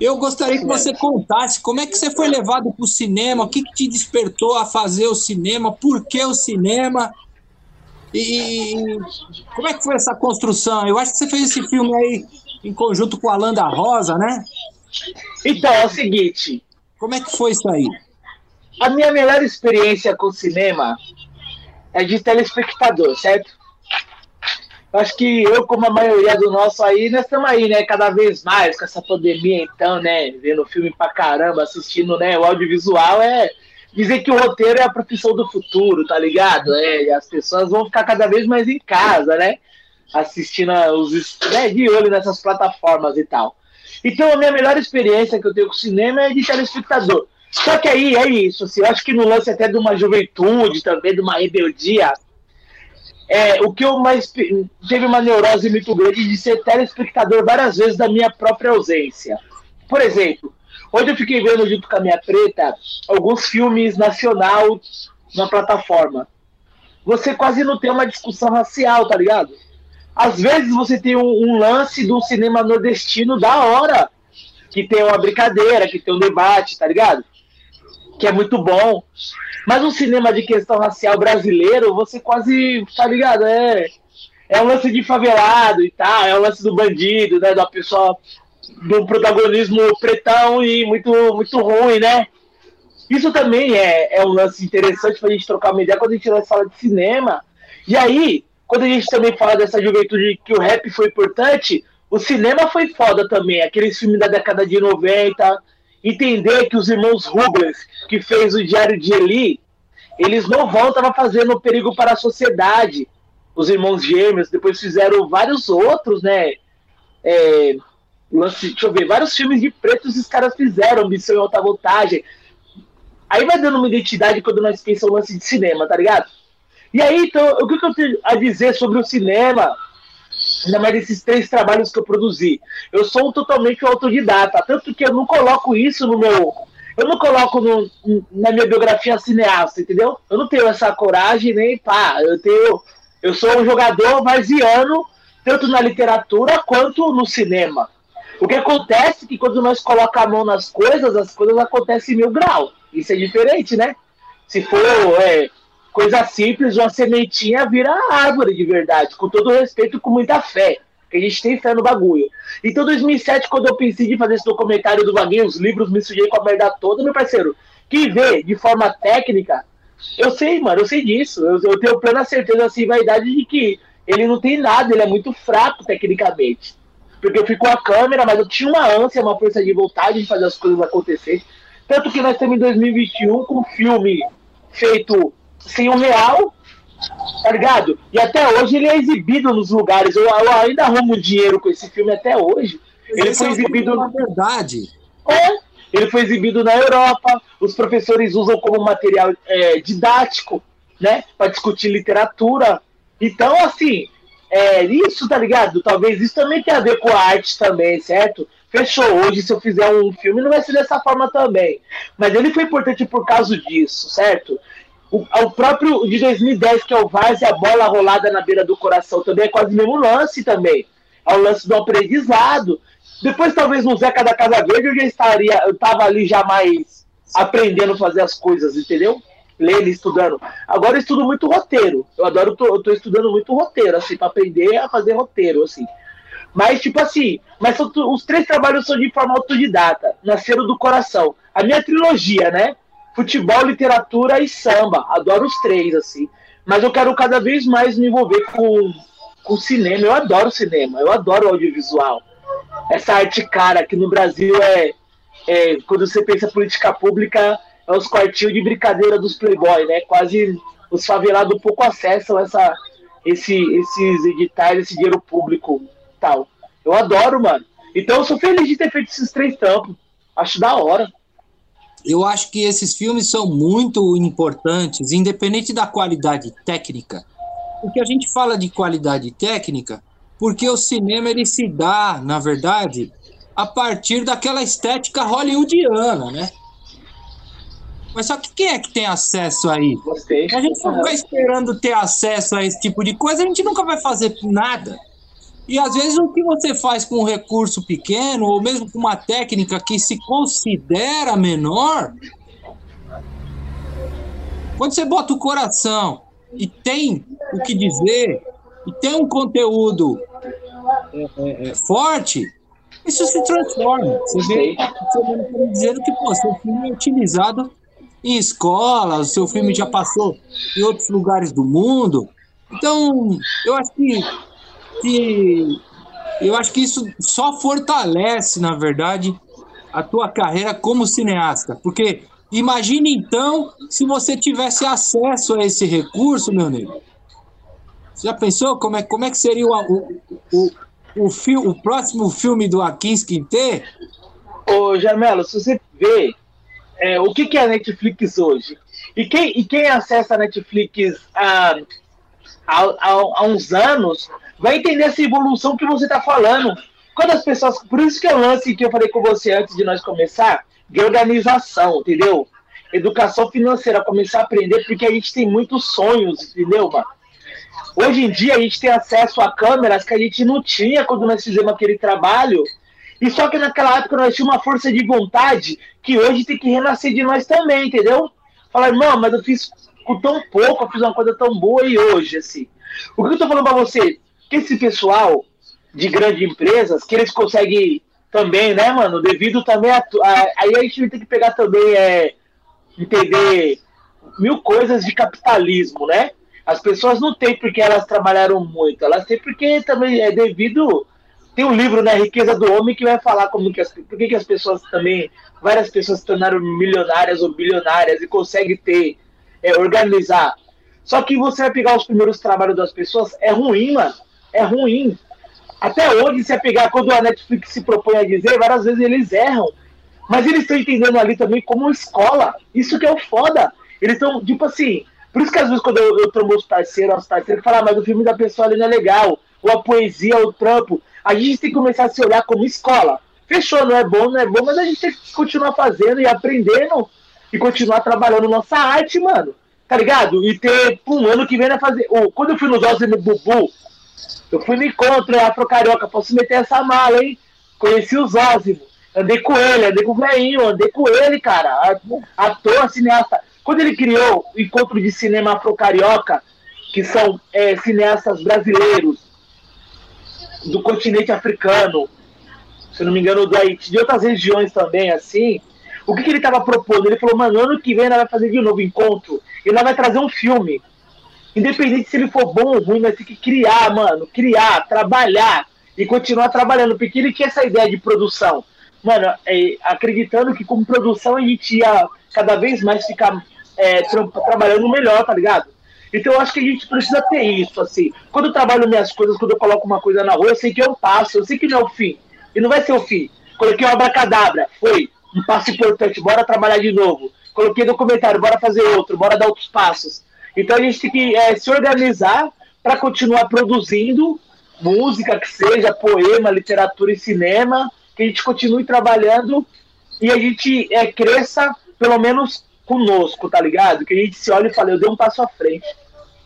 Eu gostaria que você contasse como é que você foi levado para o cinema, o que, que te despertou a fazer o cinema, por que o cinema e como é que foi essa construção? Eu acho que você fez esse filme aí em conjunto com a Landa Rosa, né? Então, é o seguinte. Como é que foi isso aí? A minha melhor experiência com o cinema é de telespectador, certo? Acho que eu, como a maioria do nosso aí, nós estamos aí, né? Cada vez mais com essa pandemia, então, né? Vendo filme pra caramba, assistindo, né? O audiovisual é dizer que o roteiro é a profissão do futuro, tá ligado? É, as pessoas vão ficar cada vez mais em casa, né? Assistindo os né, de olho nessas plataformas e tal. Então a minha melhor experiência que eu tenho com cinema é de telespectador. Só que aí é isso, assim, eu acho que no lance até de uma juventude também, de uma rebeldia, é, o que eu mais teve uma neurose muito grande de ser telespectador várias vezes da minha própria ausência. Por exemplo, Hoje eu fiquei vendo junto com a minha preta alguns filmes nacional na plataforma. Você quase não tem uma discussão racial, tá ligado? Às vezes você tem um, um lance do cinema nordestino da hora, que tem uma brincadeira, que tem um debate, tá ligado? Que é muito bom. Mas um cinema de questão racial brasileiro, você quase, tá ligado? É, é um lance de favelado e tal, é um lance do bandido, né? Da pessoa do protagonismo pretão e muito, muito ruim, né? Isso também é, é um lance interessante pra gente trocar uma ideia quando a gente vai falar de cinema. E aí, quando a gente também fala dessa juventude que o rap foi importante, o cinema foi foda também. Aqueles filmes da década de 90. Entender que os irmãos Rubles, que fez o Diário de Eli, eles não voltam fazendo perigo para a sociedade. Os irmãos gêmeos, depois fizeram vários outros, né? É, lance, deixa eu ver, vários filmes de pretos os caras fizeram, Missão em Alta Voltagem. Aí vai dando uma identidade quando nós pensamos lance de cinema, tá ligado? E aí, então, o que, eu tenho a dizer sobre o cinema? Ainda mais desses três trabalhos que eu produzi. Eu sou totalmente autodidata, tanto que eu não coloco isso no meu. Eu não coloco no, na minha biografia cineasta, entendeu? Eu não tenho essa coragem nem pá. Eu tenho. Eu sou um jogador varziano, tanto na literatura quanto no cinema. O que acontece é que quando nós colocamos a mão nas coisas, as coisas acontecem em mil grau. Isso é diferente, né? Se for é, coisa simples, uma sementinha vira árvore de verdade, com todo respeito, com muita fé. Que a gente tem fé no bagulho. Então, 2007, quando eu pensei em fazer esse documentário do Vaguinho, os livros me sujei com a merda toda, meu parceiro, que vê de forma técnica, eu sei, mano, eu sei disso. Eu, eu tenho plena certeza, assim, vaidade de que ele não tem nada, ele é muito fraco tecnicamente. Porque eu fico com a câmera, mas eu tinha uma ânsia, uma força de vontade de fazer as coisas acontecer. Tanto que nós estamos em 2021 com um filme feito sem um real, tá ligado? E até hoje ele é exibido nos lugares. Eu, eu ainda arrumo dinheiro com esse filme até hoje. Ele foi é exibido. Na verdade. É, ele foi exibido na Europa. Os professores usam como material é, didático, né? Para discutir literatura. Então, assim, é, isso, tá ligado? Talvez isso também tenha a ver com a arte também, certo? Fechou. Hoje, se eu fizer um filme, não vai ser dessa forma também. Mas ele foi importante por causa disso, certo? O, o próprio de 2010, que é o Vaz e a bola rolada na beira do coração, também é quase o mesmo lance também. É o lance do aprendizado. Depois, talvez, no Zeca da Casa Verde, eu já estaria, eu tava ali já mais aprendendo a fazer as coisas, entendeu? lendo, estudando. Agora eu estudo muito roteiro. Eu adoro, eu tô estudando muito roteiro, assim, para aprender a fazer roteiro, assim. Mas, tipo assim, mas os três trabalhos são de forma autodidata, nasceram do coração. A minha trilogia, né? Futebol, literatura e samba. Adoro os três, assim. Mas eu quero cada vez mais me envolver com, com cinema. Eu adoro cinema, eu adoro audiovisual. Essa arte cara que no Brasil é, é quando você pensa política pública, é os quartinhos de brincadeira dos playboy, né? Quase os favelados pouco acessam essa, esse, esses editais, esse dinheiro público tal. Eu adoro, mano. Então eu sou feliz de ter feito esses três tampos. Acho da hora. Eu acho que esses filmes são muito importantes, independente da qualidade técnica. Porque a gente fala de qualidade técnica, porque o cinema ele se dá, na verdade, a partir daquela estética hollywoodiana, né? Mas só que quem é que tem acesso aí? Gostei. A gente não ficar esperando ter acesso a esse tipo de coisa, a gente nunca vai fazer nada. E às vezes o que você faz com um recurso pequeno, ou mesmo com uma técnica que se considera menor, quando você bota o coração e tem o que dizer, e tem um conteúdo é, é, é, forte, isso se transforma. Você vê, você dizendo que pô, seu filme é utilizado em escola, o seu filme já passou em outros lugares do mundo. Então, eu acho que, que eu acho que isso só fortalece, na verdade, a tua carreira como cineasta, porque imagine então se você tivesse acesso a esse recurso, meu amigo. Você já pensou como é, como é que seria o, o, o, o, o próximo filme do Akins Quintê? Ô, Jamelo, se você vê é, o que, que é a Netflix hoje. E quem, e quem acessa a Netflix há, há, há, uns anos vai entender essa evolução que você está falando. Quando as pessoas. Por isso que é o lance que eu falei com você antes de nós começar, de organização, entendeu? Educação financeira, começar a aprender, porque a gente tem muitos sonhos, entendeu, mano? Hoje em dia a gente tem acesso a câmeras que a gente não tinha quando nós fizemos aquele trabalho e só que naquela época nós tínhamos uma força de vontade que hoje tem que renascer de nós também, entendeu? Falar, irmão, mas eu fiz com tão pouco, eu fiz uma coisa tão boa e hoje, assim. O que eu tô falando pra você? Esse pessoal de grandes empresas, que eles conseguem também, né, mano, devido também a. a aí a gente ter que pegar também, é, entender mil coisas de capitalismo, né? As pessoas não têm porque elas trabalharam muito, elas têm porque também é devido tem um livro, né, Riqueza do Homem, que vai falar como que as, por que, que as pessoas também, várias pessoas se tornaram milionárias ou bilionárias e conseguem ter, é, organizar. Só que você vai pegar os primeiros trabalhos das pessoas, é ruim, mano. É ruim. Até hoje, você vai pegar, quando a Netflix se propõe a dizer, várias vezes eles erram. Mas eles estão entendendo ali também como escola. Isso que é o foda. Eles estão, tipo assim, por isso que às vezes quando eu, eu trombo os parceiros, os parceiros falam, ah, mas o filme da pessoa ali não é legal. Ou a poesia, o trampo a gente tem que começar a se olhar como escola. Fechou, não é bom, não é bom, mas a gente tem que continuar fazendo e aprendendo e continuar trabalhando nossa arte, mano. Tá ligado? E ter um ano que vem a fazer. Oh, quando eu fui nos Ossos no Bubu, eu fui encontro Afro Carioca, posso meter essa mala, hein? conheci o Zózimo, andei com ele, andei com o Veinho, andei com ele, cara, ator, cineasta. Quando ele criou o Encontro de Cinema Afro-Carioca, que são é, cineastas brasileiros do continente africano, se não me engano, do Haiti, de outras regiões também, assim, o que, que ele estava propondo? Ele falou, mano, ano que vem nós vai fazer de novo encontro e nós vai trazer um filme. Independente se ele for bom ou ruim, nós temos que criar, mano, criar, trabalhar e continuar trabalhando, porque ele tinha essa ideia de produção. Mano, é, acreditando que com produção a gente ia cada vez mais ficar é, tra trabalhando melhor, tá ligado? Então eu acho que a gente precisa ter isso, assim. Quando eu trabalho minhas coisas, quando eu coloco uma coisa na rua, eu sei que é um passo, eu sei que não é o fim. E não vai ser o fim. Coloquei uma abracadabra, foi um passo importante, bora trabalhar de novo. Coloquei no comentário, bora fazer outro, bora dar outros passos. Então a gente tem que é, se organizar para continuar produzindo música, que seja poema, literatura e cinema, que a gente continue trabalhando e a gente é, cresça, pelo menos conosco, tá ligado? Que a gente se olhe e fale, eu dei um passo à frente.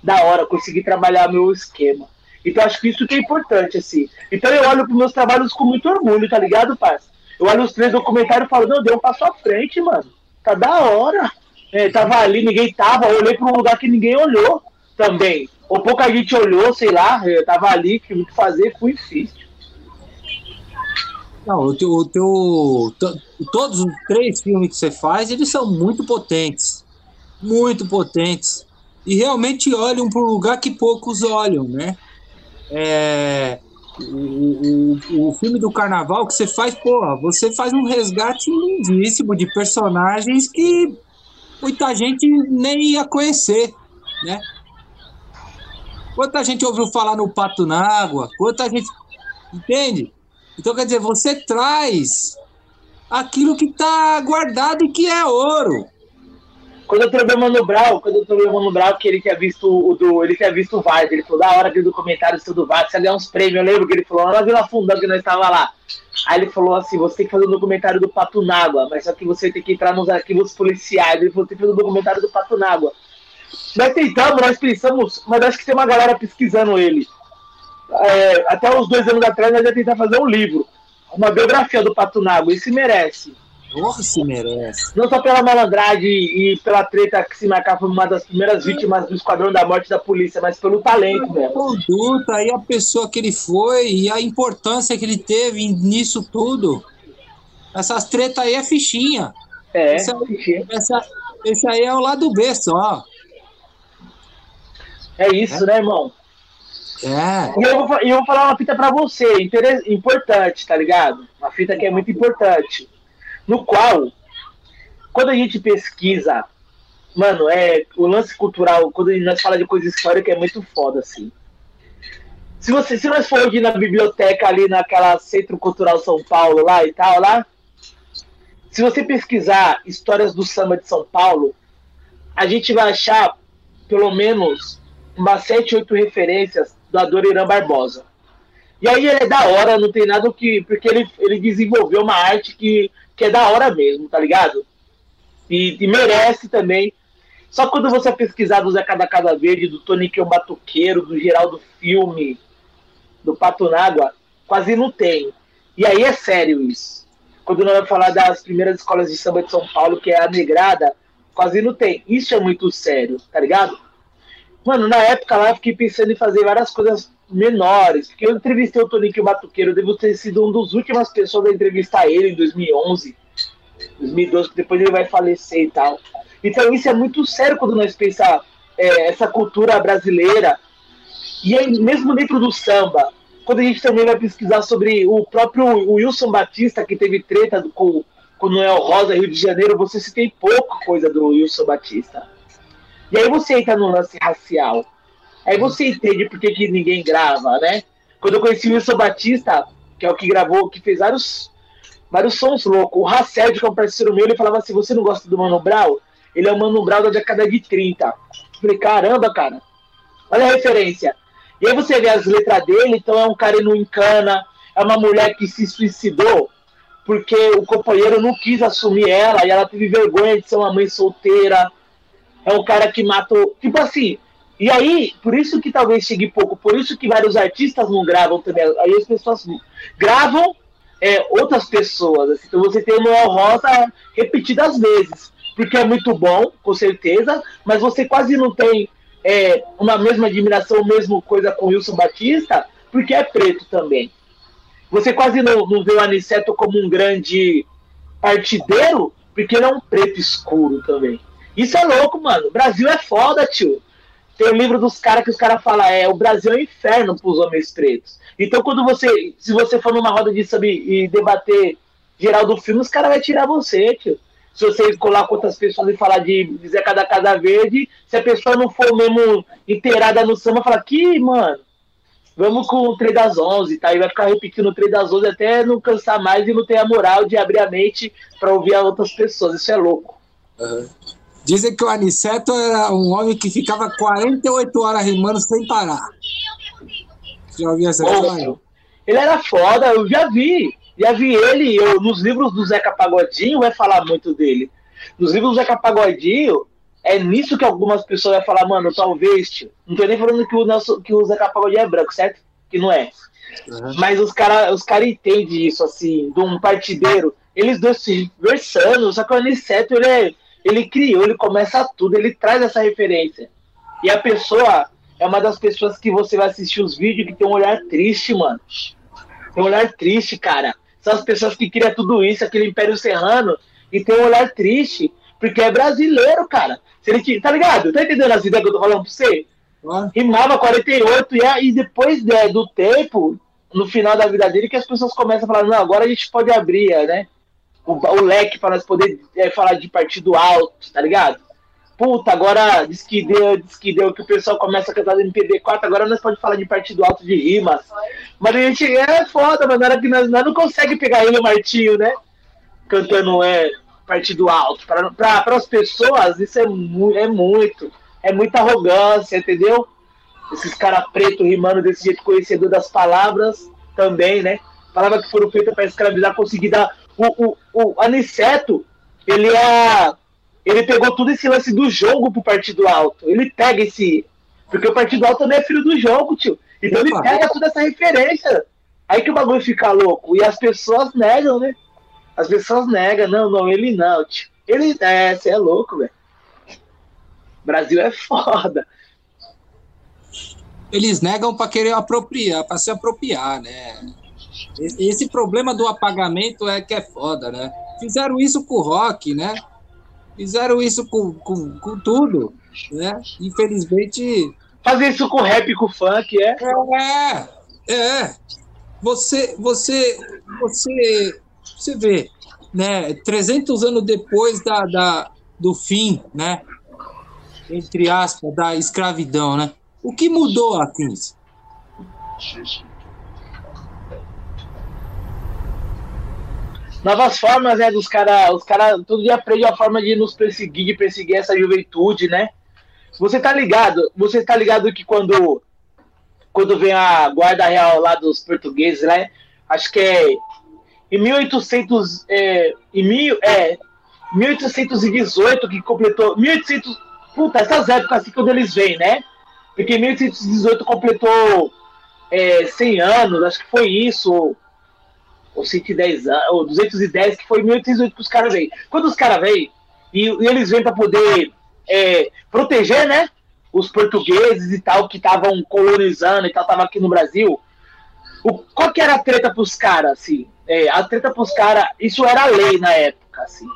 Da hora, consegui trabalhar meu esquema. Então acho que isso que é importante, assim. Então eu olho para meus trabalhos com muito orgulho, tá ligado, parça? Eu olho os três documentários e falo, não, deu um passo à frente, mano. Tá da hora. É, tava ali, ninguém tava, eu olhei para um lugar que ninguém olhou também. Ou pouca gente olhou, sei lá, eu tava ali, o que fazer, fui e fiz. Não, o teu, o teu, todos os três filmes que você faz, eles são muito potentes. Muito potentes. E realmente olham para um lugar que poucos olham, né? É, o, o, o, filme do carnaval que você faz, porra, você faz um resgate lindíssimo de personagens que muita gente nem ia conhecer, né? Quanta gente ouviu falar no Pato na Água, quanta gente. Entende? Então, quer dizer, você traz aquilo que está guardado e que é ouro. Quando eu trombei o Mano Brown, quando eu trombei o Mano Brown, que ele tinha visto o do. Ele tinha visto o ele falou, da hora aquele documentário do VAR, você ganhar uns prêmios, eu lembro que ele falou, nós Vila Fundão que nós estava lá. Aí ele falou assim, você tem que fazer um documentário do Pato Nágua, mas só que você tem que entrar nos arquivos policiais. Ele falou, tem que fazer um documentário do Pato Nágua. Nós tentamos, nós pensamos, mas acho que tem uma galera pesquisando ele. É, até uns dois anos atrás nós ia tentar fazer um livro, uma biografia do Pato Nágua, se merece. Porra, se merece. Não só pela malandragem e pela treta que se marcar foi uma das primeiras vítimas do Esquadrão da Morte da polícia, mas pelo talento mesmo. Conduta e a pessoa que ele foi e a importância que ele teve nisso tudo. Essas tretas aí é fichinha. É, essa, fichinha. Essa, esse aí é o lado B só. É isso, é. né, irmão? É. E eu vou, eu vou falar uma fita pra você, importante, tá ligado? Uma fita que é muito importante no qual, quando a gente pesquisa, mano, é o lance cultural, quando nós fala de coisa histórica, é muito foda, assim. Se, você, se nós formos na biblioteca ali naquela Centro Cultural São Paulo lá e tal, lá, se você pesquisar histórias do samba de São Paulo, a gente vai achar pelo menos umas sete, oito referências do Adoniran Barbosa. E aí é da hora, não tem nada que. Porque ele, ele desenvolveu uma arte que que é da hora mesmo, tá ligado? E, e merece também. Só quando você pesquisar do Zeca da Casa Verde, do Toniquinho Batuqueiro, do Geraldo Filme, do Pato Nágua, quase não tem. E aí é sério isso. Quando nós vamos falar das primeiras escolas de samba de São Paulo, que é a Negrada, quase não tem. Isso é muito sério, tá ligado? Mano, na época lá eu fiquei pensando em fazer várias coisas menores, porque eu entrevistei o Tonico Batuqueiro, devo ter sido um dos últimas pessoas a entrevistar ele em 2011, 2012, depois ele vai falecer e tal. Então isso é muito sério quando nós pensamos é, essa cultura brasileira, e aí, mesmo dentro do samba, quando a gente também vai pesquisar sobre o próprio Wilson Batista, que teve treta com, com o Noel Rosa, Rio de Janeiro, você se tem pouca coisa do Wilson Batista. E aí você entra no lance racial Aí você entende por que, que ninguém grava, né? Quando eu conheci o Wilson Batista, que é o que gravou, que fez vários, vários sons loucos. O Hassel, que é um parceiro meu, ele falava assim: você não gosta do Mano Brown? Ele é o Mano Brown da década de 30. Eu falei, caramba, cara. Olha a referência. E aí você vê as letras dele, então é um cara no encana, é uma mulher que se suicidou porque o companheiro não quis assumir ela e ela teve vergonha de ser uma mãe solteira. É um cara que matou. Tipo assim, e aí, por isso que talvez chegue pouco, por isso que vários artistas não gravam também. Aí as pessoas gravam, é, outras pessoas. Assim. Então você tem o Noel Rosa repetidas vezes, porque é muito bom, com certeza, mas você quase não tem é, uma mesma admiração, mesma coisa com o Wilson Batista, porque é preto também. Você quase não, não vê o Aniceto como um grande partideiro, porque ele é um preto escuro também. Isso é louco, mano. O Brasil é foda, tio. Tem o livro dos caras que os caras falam, é, o Brasil é um inferno pros homens pretos. Então, quando você, se você for numa roda de samba e debater geral do filme, os caras vão tirar você, tio. Se você colar com outras pessoas e falar de Zeca da Casa Verde, se a pessoa não for mesmo inteirada no samba, fala, que, mano, vamos com o 3 das 11, tá? E vai ficar repetindo o 3 das 11 até não cansar mais e não ter a moral de abrir a mente para ouvir outras pessoas. Isso é louco. Uhum. Dizem que o Aniceto era um homem que ficava 48 horas rimando sem parar. Já ouviu essa história? Ele era foda, eu já vi. Já vi ele, eu, nos livros do Zeca Pagodinho vai falar muito dele. Nos livros do Zeca Pagodinho, é nisso que algumas pessoas vão falar, mano, talvez, tio. Não tô nem falando que o, nosso, que o Zeca Pagodinho é branco, certo? Que não é. Uhum. Mas os caras os cara entendem isso, assim, de um partideiro. Eles dois se versando, só que o Aniceto, ele, é, ele criou, ele começa tudo, ele traz essa referência. E a pessoa é uma das pessoas que você vai assistir os vídeos que tem um olhar triste, mano. Tem um olhar triste, cara. São as pessoas que criam tudo isso, aquele Império Serrano, e tem um olhar triste, porque é brasileiro, cara. Se ele, tá ligado? Tá entendendo as ideias que eu tô falando pra você? Ah. Rimava 48 e, e depois né, do tempo, no final da vida dele, que as pessoas começam a falar, não, agora a gente pode abrir, né? O, o leque para nós poder é, falar de partido alto, tá ligado? Puta, agora diz que deu, diz que deu, que o pessoal começa a cantar do MPB4, agora nós podemos falar de partido alto de rimas. Mas a gente é foda, mas na hora que nós, nós não consegue pegar ele, o Martinho, né? Cantando é, partido alto. Para as pessoas, isso é, mu é muito. É muita arrogância, entendeu? Esses caras pretos rimando desse jeito, conhecedor das palavras também, né? Palavras que foram feitas para escravizar, conseguir dar. O, o, o Aniceto, ele é. Ele pegou todo esse lance do jogo pro Partido Alto. Ele pega esse. Porque o Partido Alto também é filho do jogo, tio. Então Opa. ele pega toda essa referência. Aí que o bagulho fica louco. E as pessoas negam, né? As pessoas negam, não, não, ele não. Tio. Ele é, você é louco, velho. Brasil é foda. Eles negam para querer apropriar, para se apropriar, né? Esse problema do apagamento é que é foda, né? Fizeram isso com o rock, né? Fizeram isso com, com, com tudo, né? Infelizmente. Fazer isso com rap, com funk, é? É, é. Você, você, você você vê, né, 300 anos depois da, da, do fim, né, entre aspas, da escravidão, né, o que mudou, Atins? Novas formas, né, dos caras, os caras todo dia aprendem a forma de nos perseguir, de perseguir essa juventude, né, você tá ligado, você tá ligado que quando quando vem a guarda real lá dos portugueses, né, acho que é em 1800, é, em mil, é, 1818 que completou 1800, puta, essas épocas assim quando eles vêm, né? Porque em 1818 completou é, 100 anos, acho que foi isso, ou, ou 110 anos, ou 210 que foi em 1818 que os caras vêm. Quando os caras vêm e, e, eles vêm para poder é, proteger, né? Os portugueses e tal que estavam colonizando e tal, estavam aqui no Brasil. O, qual que era a treta pros caras, assim? É, a treta pros caras, isso era lei na época, assim.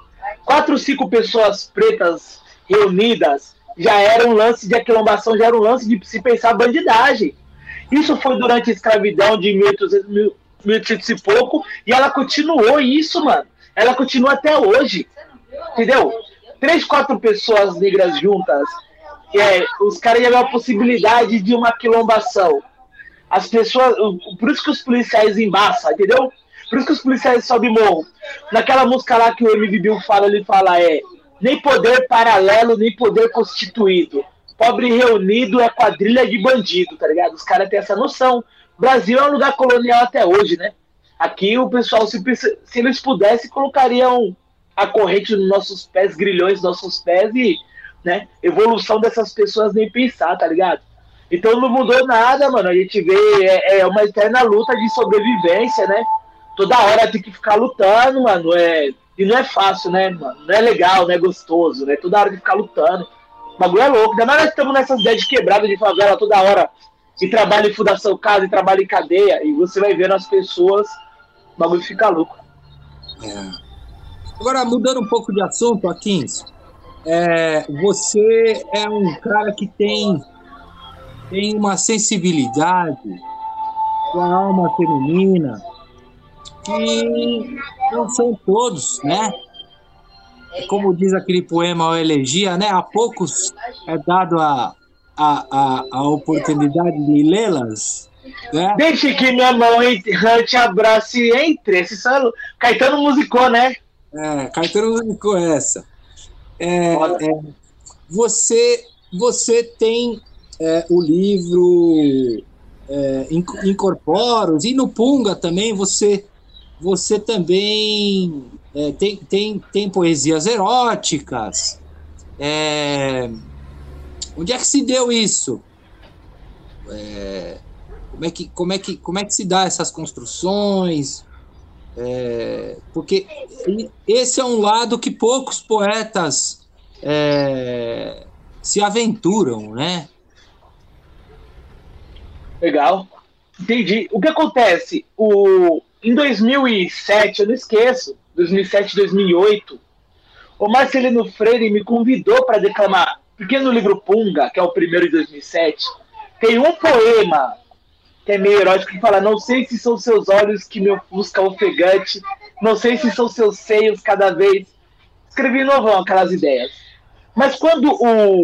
Quatro, cinco pessoas pretas reunidas já era um lance de aquilombação, já era um lance de se pensar bandidagem. Isso foi durante a escravidão de 1800, 1800 e pouco, e ela continuou isso, mano. Ela continua até hoje. Entendeu? Três, quatro pessoas negras juntas, é, os caras iam a possibilidade de uma quilombação. As pessoas. Por isso que os policiais embaçam, entendeu? Por isso que os policiais sobem morro. Naquela música lá que o MV Bill fala, ele fala é nem poder paralelo, nem poder constituído. Pobre reunido é quadrilha de bandido, tá ligado? Os caras têm essa noção. Brasil é um lugar colonial até hoje, né? Aqui o pessoal, se, se eles pudessem, colocariam a corrente nos nossos pés, grilhões nos nossos pés e, né? Evolução dessas pessoas nem pensar, tá ligado? Então não mudou nada, mano. A gente vê, é, é uma eterna luta de sobrevivência, né? toda hora tem que ficar lutando, mano. É, e não é fácil, né, mano? Não é legal, não é gostoso, né? Toda hora de ficar lutando. O bagulho é louco. Ainda mais nós estamos nessas ideias de quebrada de favela toda hora. E trabalha em Fundação Casa, e trabalha em cadeia. E você vai vendo as pessoas, o bagulho fica louco. É. Agora, mudando um pouco de assunto, Akins, é, você é um cara que tem, tem uma sensibilidade com a alma feminina que não são todos, né? É como diz aquele poema ou elegia, né? A poucos é dado a, a, a, a oportunidade de lê-las. Né? Deixe que minha mão te abrace e entre. Esse solo. Caetano musicou, né? É, Caetano musicou essa. É, é, você, você tem é, o livro é, Incorporos e no Punga também você você também é, tem, tem, tem poesias eróticas. É, onde é que se deu isso? É, como, é que, como, é que, como é que se dá essas construções? É, porque esse é um lado que poucos poetas é, se aventuram, né? Legal. Entendi. O que acontece? O, em 2007, eu não esqueço, 2007, 2008, o Marcelino Freire me convidou para declamar, porque no livro Punga, que é o primeiro de 2007, tem um poema que é meio erótico que fala: Não sei se são seus olhos que me ofuscam ofegante, não sei se são seus seios cada vez. Escrevi novão aquelas ideias. Mas quando o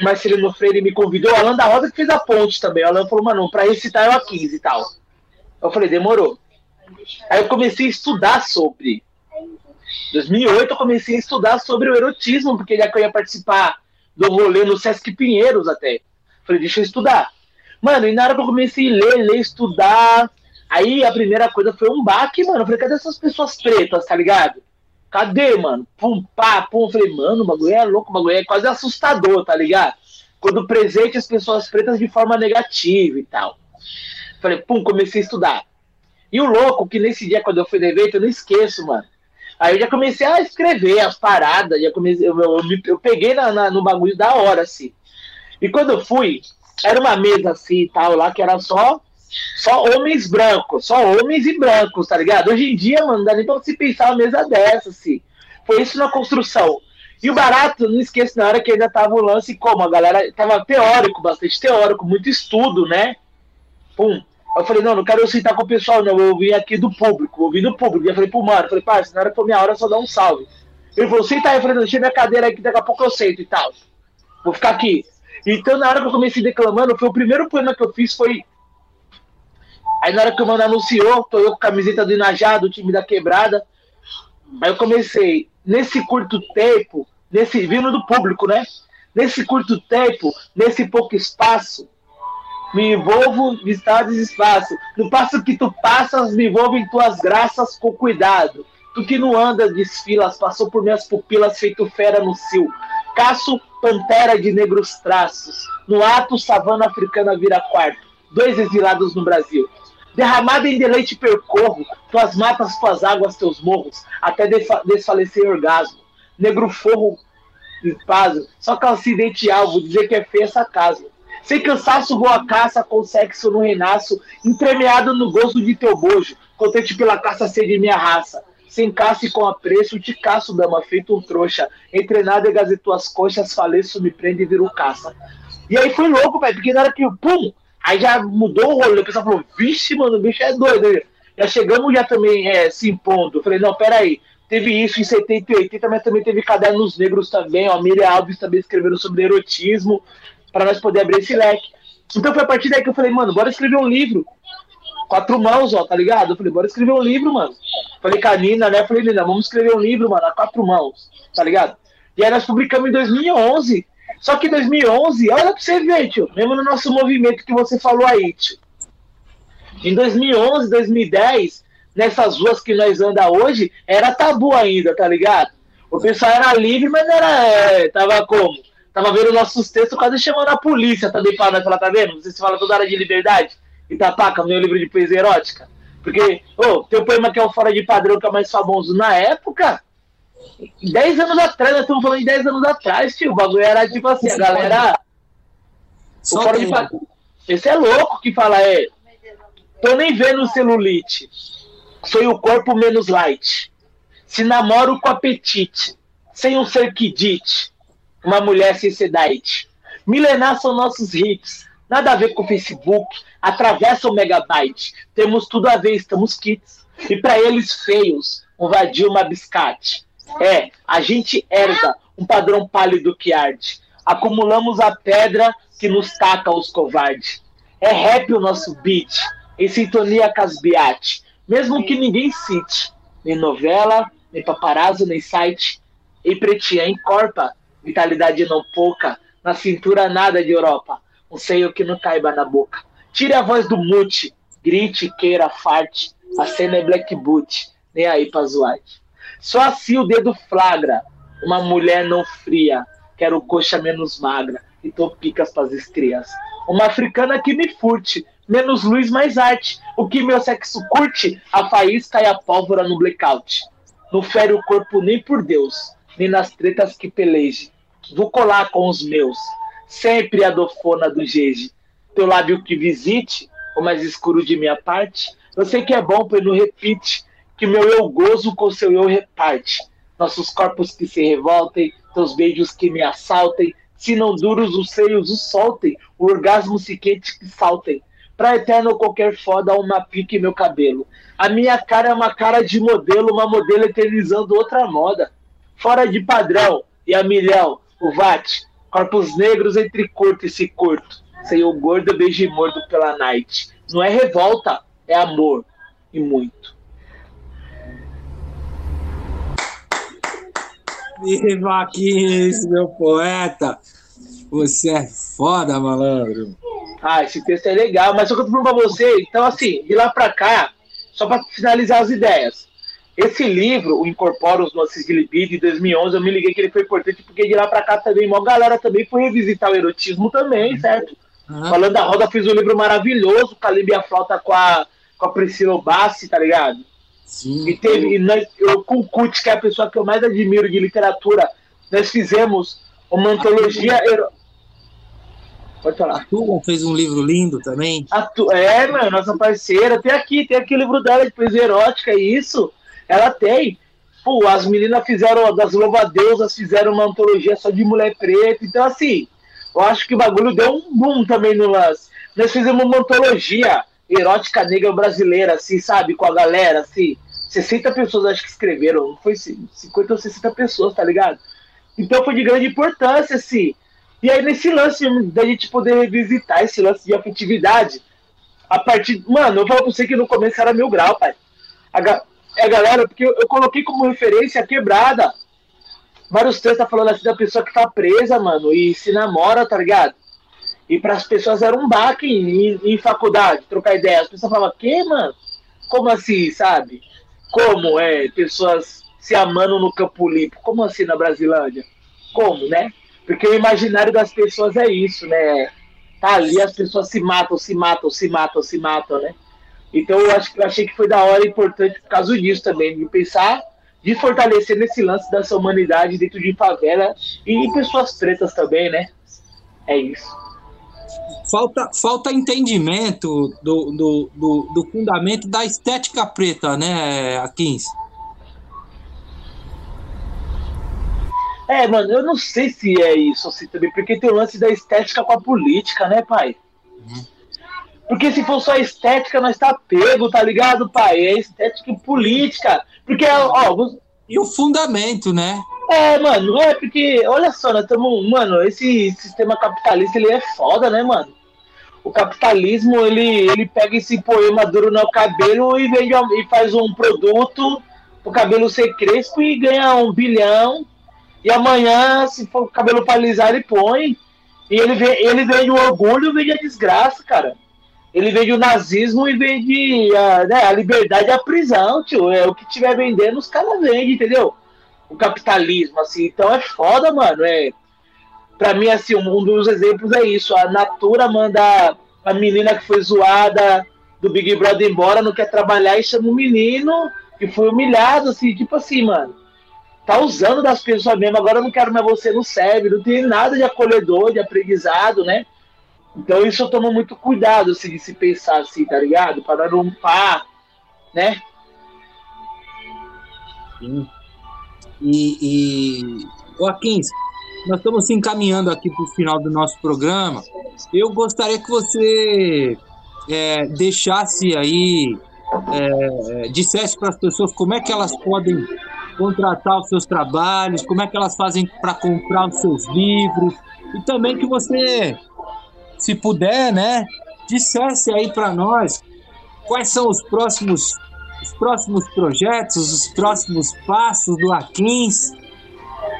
Marcelino Freire me convidou, o Alan da Rosa que fez a ponte também. O Alan falou: Mano, para recitar eu a 15 e tal. Eu falei: Demorou. Aí eu comecei a estudar sobre. 2008 eu comecei a estudar sobre o erotismo, porque já que eu ia participar do rolê no Sesc Pinheiros até. Falei, deixa eu estudar. Mano, e na hora que eu comecei a ler, ler, estudar, aí a primeira coisa foi um baque, mano. Falei, cadê essas pessoas pretas, tá ligado? Cadê, mano? Pum, pá, pum. Falei, mano, o bagulho é louco, o bagulho é quase assustador, tá ligado? Quando presente as pessoas pretas de forma negativa e tal. Falei, pum, comecei a estudar. E o louco, que nesse dia, quando eu fui no evento, eu não esqueço, mano. Aí eu já comecei a escrever as paradas, já comecei, eu, eu, eu, peguei na, na, no bagulho da hora, assim. E quando eu fui, era uma mesa assim e tal, lá, que era só só homens brancos, só homens e brancos, tá ligado? Hoje em dia, mano, não dá nem pra se pensar uma mesa dessa, assim. Foi isso na construção. E o barato, não esqueço na hora que ainda tava o lance como a galera tava teórico, bastante teórico, muito estudo, né? Pum. Eu falei, não, não quero sentar com o pessoal, não. Eu vim aqui do público, eu vim do público. E eu falei pro mano, falei, parça, na hora que for minha hora, só dá um salve. Ele falou, senta aí, eu falei, deixa minha cadeira aqui, daqui a pouco eu sento e tal. Vou ficar aqui. Então, na hora que eu comecei declamando, foi o primeiro poema que eu fiz, foi. Aí na hora que o mano anunciou, tô eu com a camiseta do Inajá, do time da quebrada. Aí eu comecei, nesse curto tempo, nesse vindo do público, né? Nesse curto tempo, nesse pouco espaço, me envolvo de estados e espaço. No passo que tu passas, me envolvo em tuas graças com cuidado. Tu que não anda, desfilas, passou por minhas pupilas feito fera no cio. Caço pantera de negros traços. No ato, savana africana vira quarto. Dois exilados no Brasil. Derramado em deleite percorro, tuas matas, tuas águas, teus morros, até desfalecer orgasmo. Negro forro, espasmo, só que acidente alvo, dizer que é feia essa casa. Sem cansaço vou à caça, com sexo no renaço, entremeado no gozo de teu bojo, contente pela caça ser de minha raça. Sem caça e com apreço, te caço, dama, feito um trouxa. Entre nádegas e tuas coxas, faleço, me prende e viro caça. E aí foi louco, velho, porque na hora que, pum, aí já mudou o rolê. O pessoal falou, vixe, mano, o bicho é doido. Já chegamos já também é, se impondo. Falei, não, peraí. Teve isso em 70 e 80, mas também teve Cadernos Negros também. Ó, Miriam Alves também escreveram sobre erotismo para nós poder abrir esse leque. Então foi a partir daí que eu falei, mano, bora escrever um livro. Quatro mãos, ó, tá ligado? Eu falei, bora escrever um livro, mano. Falei com a Nina, né? Falei, Nina, vamos escrever um livro, mano, a quatro mãos, tá ligado? E aí nós publicamos em 2011. Só que em 2011, olha pra você ver, tio, mesmo no nosso movimento que você falou aí, tio. Em 2011, 2010, nessas ruas que nós anda hoje, era tabu ainda, tá ligado? O pessoal era livre, mas era. É, tava como? Tava vendo nossos textos quase chamando a polícia também para nós falar, tá vendo? Você se fala toda hora de liberdade. Itapaca, meu livro de poesia erótica. Porque, ô, tem o poema que é o Fora de Padrão, que é mais famoso na época. 10 anos atrás, nós estamos falando de 10 anos atrás, tio. O bagulho era tipo assim, a galera. O fora de padrão. Esse é louco que fala, é. Tô nem vendo celulite. Sou o corpo menos light. Se namoro com apetite. Sem um ser que dite. Uma mulher sem sedite. Milenar são nossos hits. Nada a ver com o Facebook. Atravessa o megabyte. Temos tudo a ver, estamos kits. E para eles feios, um uma biscate. É, a gente herda um padrão pálido que arde. Acumulamos a pedra que nos taca os covardes. É rap o nosso beat, em sintonia com as biate. Mesmo que ninguém cite, nem novela, nem paparazzo, nem site. E pretinha encorpa, vitalidade não pouca, na cintura nada de Europa, um seio que não caiba na boca. Tire a voz do mute, grite, queira, farte, a cena é black boot, nem aí pra zoate. Só assim o dedo flagra, uma mulher não fria, quero coxa menos magra, e tô picas pras estrias. Uma africana que me furte, menos luz, mais arte. O que meu sexo curte, a faísca e a pólvora no blackout. Não fere o corpo nem por Deus, nem nas tretas que peleje. Vou colar com os meus, sempre a dofona do jeje. Teu lábio que visite, o mais escuro de minha parte. Eu sei que é bom, pois não repite, que meu eu gozo com seu eu reparte. Nossos corpos que se revoltem, teus beijos que me assaltem, se não duros os seios os soltem, o orgasmo se quente que saltem. Pra eterno qualquer foda, uma pique meu cabelo. A minha cara é uma cara de modelo, uma modelo eternizando outra moda. Fora de padrão, e a milhão, o VAT, corpos negros entre curto e se curto. Sem o gordo beijo mordo pela night. Não é revolta, é amor. E muito. Viva aqui, meu poeta! Você é foda, malandro. Ah, esse texto é legal, mas só que eu tô falando pra você, então assim, de lá pra cá, só pra finalizar as ideias. Esse livro, o Incorpora os Nossos de Libido, de 2011, eu me liguei que ele foi importante porque de lá pra cá também, uma galera também foi revisitar o erotismo também, certo? Uhum. Falando da Roda, fiz um livro maravilhoso, Calibre a Flauta com a, com a Priscila Bassi, tá ligado? Sim. E teve, e nós, eu, com o Kut, que é a pessoa que eu mais admiro de literatura, nós fizemos uma antologia. Pode falar. A Tugon fez um livro lindo também. Tu... É, mano, nossa parceira. Tem aqui, tem aqui o livro dela de poesia erótica, e isso. Ela tem. Pô, as meninas fizeram, das louvadeusas, fizeram uma antologia só de mulher preta. Então, assim, eu acho que o bagulho deu um boom também no lance. Nós fizemos uma antologia erótica negra brasileira, assim, sabe? Com a galera, assim. 60 pessoas acho que escreveram, foi 50 ou 60 pessoas, tá ligado? Então foi de grande importância, assim. E aí, nesse lance da gente poder revisitar esse lance de afetividade, a partir. Mano, eu falo pra você que no começo era mil grau, pai. É, galera, porque eu, eu, coloquei como referência a quebrada. Vários textos tá falando assim da pessoa que tá presa, mano, e se namora, tá ligado? E para as pessoas era um baque em, em, faculdade, trocar ideia. As pessoas falavam, que, mano? Como assim, sabe? Como é pessoas se amando no Campo Limpo? Como assim na Brasilândia? Como, né? Porque o imaginário das pessoas é isso, né? Tá ali, as pessoas se matam, se matam, se matam, se matam, né? Então eu acho que eu achei que foi da hora importante por causa disso também, de pensar, de fortalecer nesse lance dessa humanidade dentro de favela e pessoas pretas também, né? É isso falta, falta entendimento do, do, do, do, fundamento da estética preta, né, Akins? É, mano, eu não sei se é isso assim também, porque tem o lance da estética com a política, né, pai? Uhum. Porque se for só estética, nós tá pego, tá ligado, pai? É estética e política. Porque, ó. E o fundamento, né? É, mano, é porque, olha só, nós estamos. Mano, esse sistema capitalista ele é foda, né, mano? o capitalismo ele, ele pega esse poema duro no cabelo e vende e faz um produto o cabelo ser crespo e ganha um bilhão e amanhã se for o cabelo para alisar ele põe e ele ele vende o orgulho e vende a desgraça cara ele vende o nazismo e vende a, né, a liberdade e a prisão tio é o que tiver vendendo os caras vendem entendeu o capitalismo assim então é foda mano é para mim, assim, um dos exemplos é isso. A Natura manda a menina que foi zoada do Big Brother embora, não quer trabalhar e chama um menino que foi humilhado, assim, tipo assim, mano. Tá usando das pessoas mesmo, agora eu não quero mais você no serve, não tem nada de acolhedor, de aprendizado, né? Então isso eu tomo muito cuidado, assim, de se pensar assim, tá ligado? Para não pá, né? Sim. E, e Joaquim, nós estamos se encaminhando aqui para o final do nosso programa. Eu gostaria que você é, deixasse aí, é, dissesse para as pessoas como é que elas podem contratar os seus trabalhos, como é que elas fazem para comprar os seus livros, e também que você, se puder, né, dissesse aí para nós quais são os próximos os próximos projetos, os próximos passos do Aquins,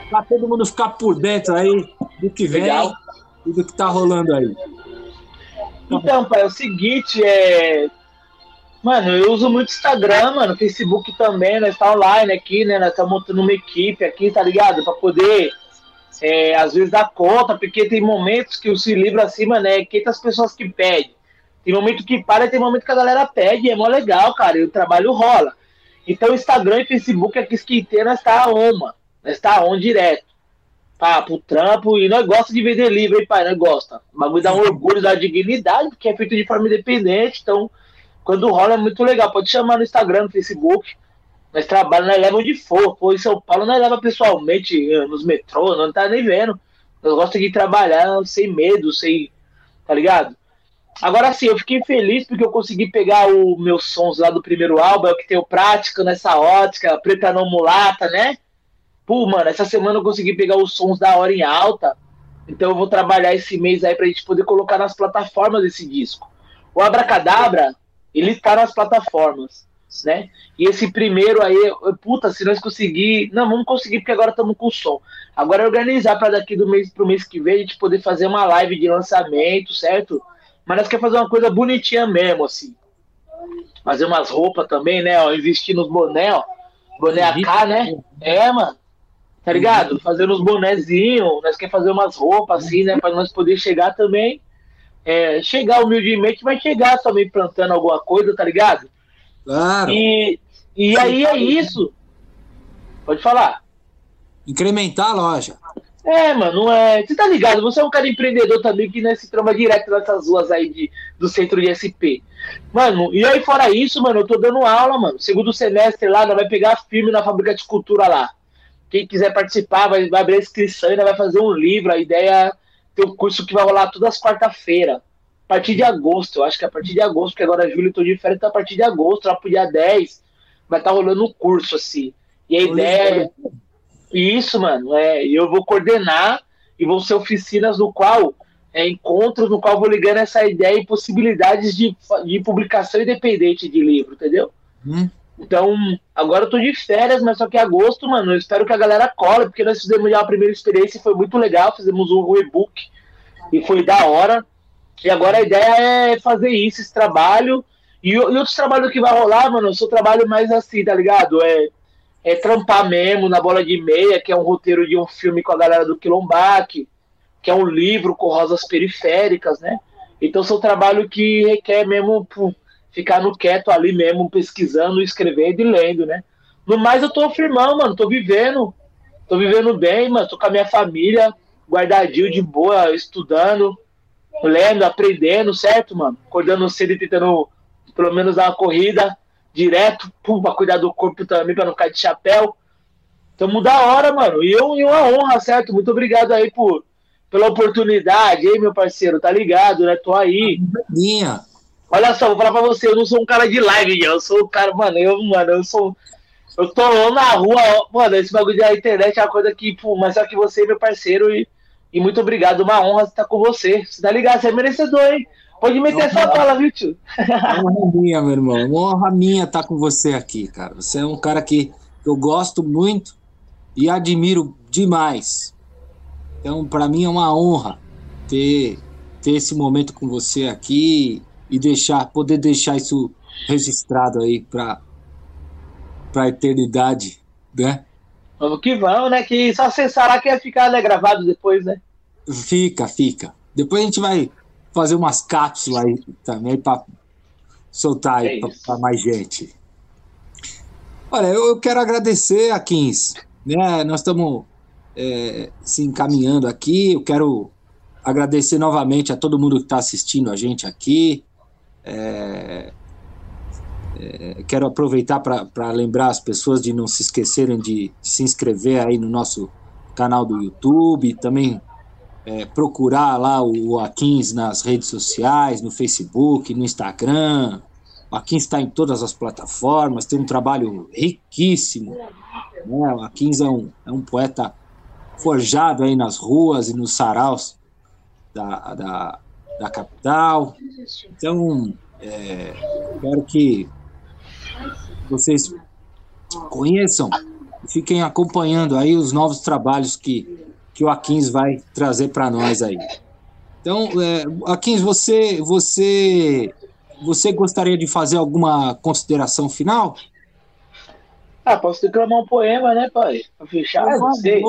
para todo mundo ficar por dentro aí do que vem Legal. e do que tá rolando aí. Então, pai, é o seguinte, é. Mano, eu uso muito Instagram, mano, Facebook também, nós tá online aqui, né? Nós estamos montando uma equipe aqui, tá ligado? Para poder, é, às vezes, dar conta, porque tem momentos que o Se Livra acima, né? 500 pessoas que pedem. Tem momento que para tem momento que a galera pede, é mó legal, cara, e o trabalho rola. Então, Instagram e Facebook aqui esquenteira está on, mano. Está on direto. Pá, pro trampo, e nós gosta de vender livro, hein, pai? Nós gosta. O bagulho dá um orgulho, dá dignidade, porque é feito de forma independente, então, quando rola é muito legal. Pode chamar no Instagram, no Facebook. Nós trabalhamos, nós levamos de for. Pô, em São Paulo nós leva pessoalmente eh, nos metrôs, não tá nem vendo. Nós gostamos de trabalhar sem medo, sem. Tá ligado? Agora sim, eu fiquei feliz porque eu consegui pegar os meus sons lá do primeiro álbum, é o que tenho prática nessa ótica, preta não mulata, né? Pô, mano, essa semana eu consegui pegar os sons da hora em alta. Então eu vou trabalhar esse mês aí pra gente poder colocar nas plataformas esse disco. O Abracadabra, ele tá nas plataformas, né? E esse primeiro aí, puta, se nós conseguir. Não, vamos conseguir porque agora estamos com o som. Agora é organizar para daqui do mês pro mês que vem a gente poder fazer uma live de lançamento, certo? Mas nós queremos fazer uma coisa bonitinha mesmo, assim. Fazer umas roupas também, né? Ó, investir nos boné, ó. Boné AK, né? É, mano. Tá ligado? Fazendo uns bonézinhos. Nós queremos fazer umas roupas, assim, né? Pra nós poder chegar também. É, chegar humildemente, mas chegar também plantando alguma coisa, tá ligado? Claro. E, e aí é isso. Pode falar. Incrementar a loja. É, mano, é. Você tá ligado? Você é um cara empreendedor também que nesse trama direto nessas ruas aí de, do centro de SP. Mano, e aí fora isso, mano, eu tô dando aula, mano. Segundo semestre lá, nós vai pegar firme na fábrica de cultura lá. Quem quiser participar, vai, vai abrir a inscrição e vai fazer um livro. A ideia é ter um curso que vai rolar todas as quarta-feira. A partir de agosto, eu acho que é a partir de agosto, porque agora julho, tô de férias, então a partir de agosto, lá pro dia 10, vai estar tá rolando um curso, assim. E a ideia é isso, mano. É, eu vou coordenar e vão ser oficinas no qual é, encontros no qual vou ligando essa ideia e possibilidades de, de publicação independente de livro, entendeu? Hum. Então, agora eu tô de férias, mas só que agosto, mano, eu espero que a galera cole, porque nós fizemos já a primeira experiência e foi muito legal, fizemos um e-book e foi da hora. E agora a ideia é fazer isso, esse trabalho. E, e outros trabalhos que vai rolar, mano, o seu trabalho mais assim, tá ligado? É é trampar mesmo na bola de meia, que é um roteiro de um filme com a galera do Quilombac, que é um livro com rosas periféricas, né? Então são trabalho que requer mesmo pum, ficar no quieto ali mesmo, pesquisando, escrevendo e lendo, né? No mais eu tô firmão, mano, tô vivendo, tô vivendo bem, mano, tô com a minha família, guardadinho de boa, estudando, lendo, aprendendo, certo, mano? Acordando cedo e tentando pelo menos dar uma corrida, direto, pum, pra cuidar do corpo também, pra não cair de chapéu. Tamo da hora, mano. E eu, e uma honra, certo? Muito obrigado aí por, pela oportunidade, hein, meu parceiro? Tá ligado, né? Tô aí. Minha. Olha só, vou falar pra você, eu não sou um cara de live, eu sou um cara, mano, eu, mano, eu sou. Eu tô na rua, mano, esse bagulho da internet é uma coisa que, pô, mas só que você é meu parceiro e, e muito obrigado, uma honra estar com você. Você tá ligado? Você é merecedor, hein? Pode meter essa bala, viu, tio? É uma honra minha, meu irmão. Uma honra minha estar com você aqui, cara. Você é um cara que eu gosto muito e admiro demais. Então, para mim é uma honra ter, ter esse momento com você aqui e deixar, poder deixar isso registrado aí para a eternidade, né? Vamos que vamos, né? Que só acessará que ia ficar né, gravado depois, né? Fica, fica. Depois a gente vai fazer umas cápsulas aí também para soltar aí é para mais gente. Olha, eu, eu quero agradecer a Kins. Né? Nós estamos é, se encaminhando aqui. Eu quero agradecer novamente a todo mundo que está assistindo a gente aqui. É, é, quero aproveitar para lembrar as pessoas de não se esquecerem de, de, se inscrever aí no nosso canal do YouTube, também é, procurar lá o, Aquins nas redes sociais, no Facebook, no Instagram. O Aquins está em todas as plataformas, tem um trabalho riquíssimo. Né? O Aquins é um, é um poeta forjado aí nas ruas e nos saraus da, da, da capital. Então, é, quero que vocês conheçam fiquem acompanhando aí os novos trabalhos que, que o Aquins vai trazer para nós aí. Então, é, Aquins, você, você, você gostaria de fazer alguma consideração final? Ah, posso declamar um poema, né, pai? Pra fechar, ah, não sei.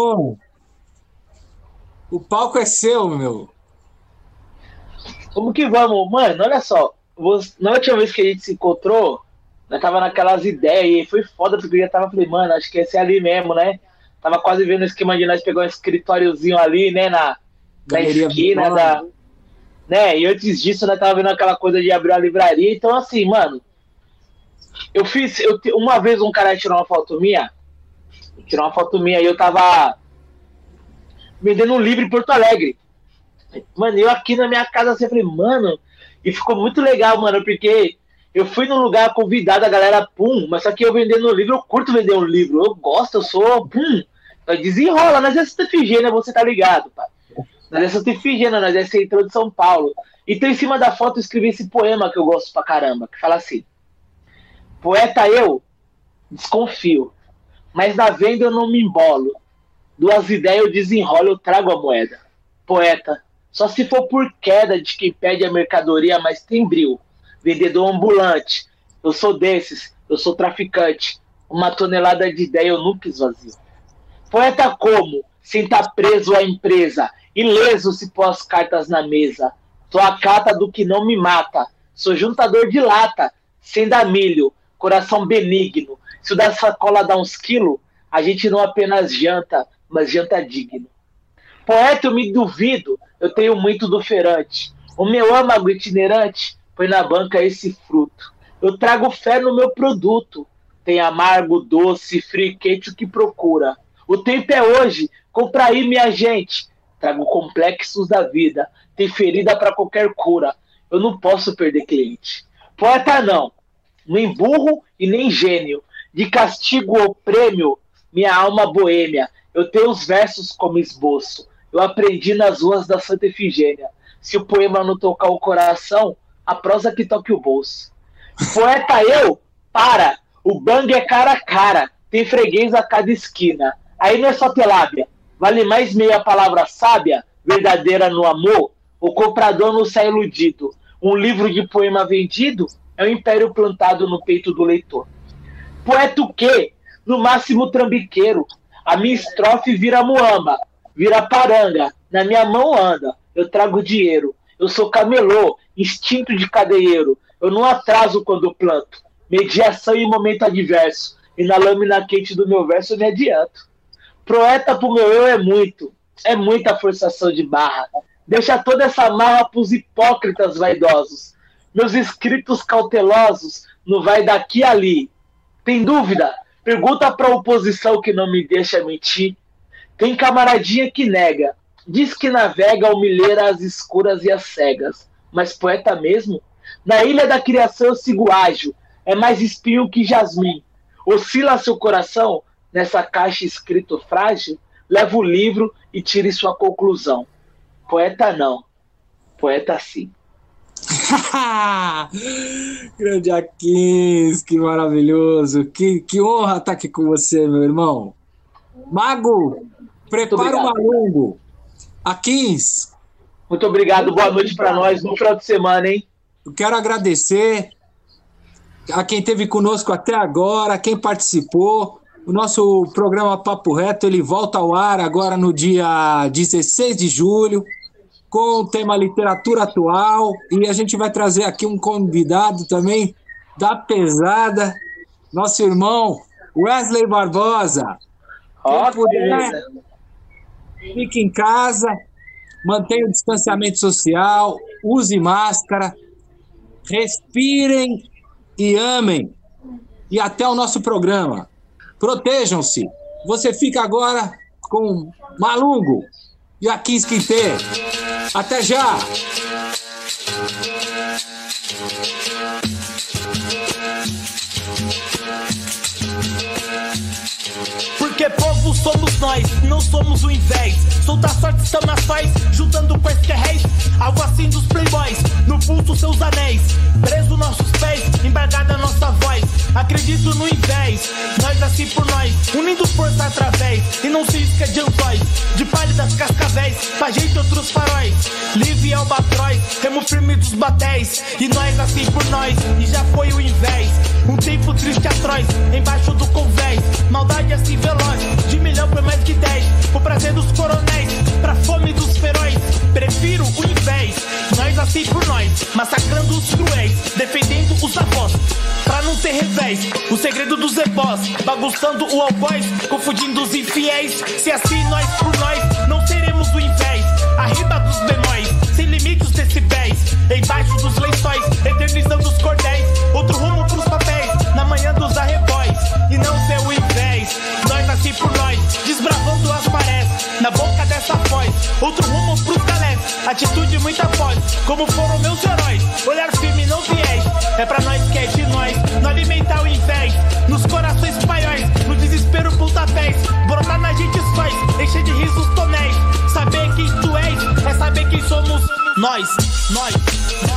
O palco é seu, meu. Como que vamos? Mano, olha só. Na última vez que a gente se encontrou, nós tava naquelas ideias e foi foda, porque eu já tava, falei, mano, acho que esse é ali mesmo, né? Tava quase vendo o esquema de nós pegar um escritóriozinho ali, né, na, na esquina da. Né? E antes disso, nós tava vendo aquela coisa de abrir uma livraria. Então, assim, mano, eu fiz. Eu, uma vez um cara tirou uma foto minha, tirou uma foto minha e eu tava vendendo um livro em Porto Alegre. Mano, eu aqui na minha casa sempre, assim, mano, e ficou muito legal, mano, porque eu fui num lugar convidado, a galera, pum, mas só que eu vendendo um livro, eu curto vender um livro, eu gosto, eu sou, pum, desenrola, nós é Santa Efigênia, você tá ligado, pai. Nós é Santa Efigênia, nós é centro de São Paulo. Então, em cima da foto, eu escrevi esse poema que eu gosto pra caramba, que fala assim: Poeta eu, desconfio, mas na venda eu não me embolo. Duas ideias eu desenrolo, eu trago a moeda. Poeta, só se for por queda de quem pede a mercadoria, mas tem bril vendedor ambulante. Eu sou desses, eu sou traficante. Uma tonelada de ideia eu nunca esvazio. Poeta como, sem estar tá preso à empresa, ileso se pôs cartas na mesa. Sou a cata do que não me mata. Sou juntador de lata, sem dar milho, coração benigno. Se o da sacola dá uns quilos, a gente não apenas janta, mas janta digno. Poeta, eu me duvido, eu tenho muito do ferante. O meu âmago itinerante põe na banca esse fruto. Eu trago fé no meu produto. Tem amargo, doce, frio quente, o que procura. O tempo é hoje, compra aí, minha gente. Trago complexos da vida, tem ferida para qualquer cura. Eu não posso perder cliente. Poeta não, nem burro e nem gênio. De castigo ou prêmio, minha alma boêmia. Eu tenho os versos como esboço. Eu aprendi nas ruas da Santa Efigênia. Se o poema não tocar o coração, a prosa que toque o bolso. Poeta eu, para, o bang é cara a cara, tem freguês a cada esquina. Aí não é só ter lábia, vale mais meia palavra sábia, verdadeira no amor, o comprador não sai iludido. Um livro de poema vendido é um império plantado no peito do leitor. Poeta o quê? No máximo trambiqueiro. A minha estrofe vira muamba, vira paranga, na minha mão anda, eu trago dinheiro. Eu sou camelô, instinto de cadeieiro. Eu não atraso quando planto. Mediação em momento adverso. E na lâmina quente do meu verso eu me adianto. Proeta pro meu eu é muito. É muita forçação de barra. Deixa toda essa marra pros hipócritas vaidosos. Meus escritos cautelosos no vai daqui ali. Tem dúvida? Pergunta pra oposição que não me deixa mentir. Tem camaradinha que nega. Diz que navega humilheira as escuras e as cegas mas poeta mesmo. Na ilha da criação eu sigo ágil, é mais espinho que jasmim. Oscila seu coração nessa caixa escrito frágil, leva o livro e tire sua conclusão. Poeta não, poeta sim. Grande Aquins, que maravilhoso. Que, que honra estar aqui com você, meu irmão. Mago, prepara o malungo. Aquins, muito obrigado, boa noite para nós, bom final de semana, hein? Eu quero agradecer a quem esteve conosco até agora, quem participou. O nosso programa Papo Reto ele volta ao ar agora no dia 16 de julho. com o tema literatura atual e a gente vai trazer aqui um convidado também da pesada, nosso irmão Wesley Barbosa. Ó, puder, fique em casa, mantenha o distanciamento social, use máscara, respirem e amem. E até o nosso programa. Protejam-se. Você fica agora com Malungo e a Kiss. Até já! Porque povo somos nós, somos o invés. Solta a sorte são nas faz, juntando com é réis. Algo assim dos playboys, no pulso seus anéis. Preso nossos pés, embargada nossa voz. Acredito no invés, nós assim por nós. Unindo força através, e não se isca de anzóis. De pálidas cascavéis, pra gente outros faróis. Livre albatroz, remo firme dos batéis. E nós assim por nós, e já foi o invés. Um tempo triste atroz, embaixo do convés. Maldade assim veloz, de milhão por mais que dez. O prazer dos coronéis, pra fome dos feróis. Prefiro o invés, nós assim por nós. Massacrando os cruéis, defendendo os avós. Pra não ter revés, o segredo dos ebós. Bagunçando o algoz, confundindo os infiéis. Se assim nós por nós, não teremos o invés. Arriba dos bemóis, sem limites decibéis. Embaixo dos lençóis, eternizando os cordéis. Outro rumo voz, outro rumo pros galés. Atitude muita voz, como foram meus heróis. Olhar firme, não viés. É pra nós que é de nós, não alimentar o invés. Nos corações paióis, no desespero pontapés. Brotar na gente faz, encher de risos tonéis. Saber quem tu és, é saber quem somos nós, nós.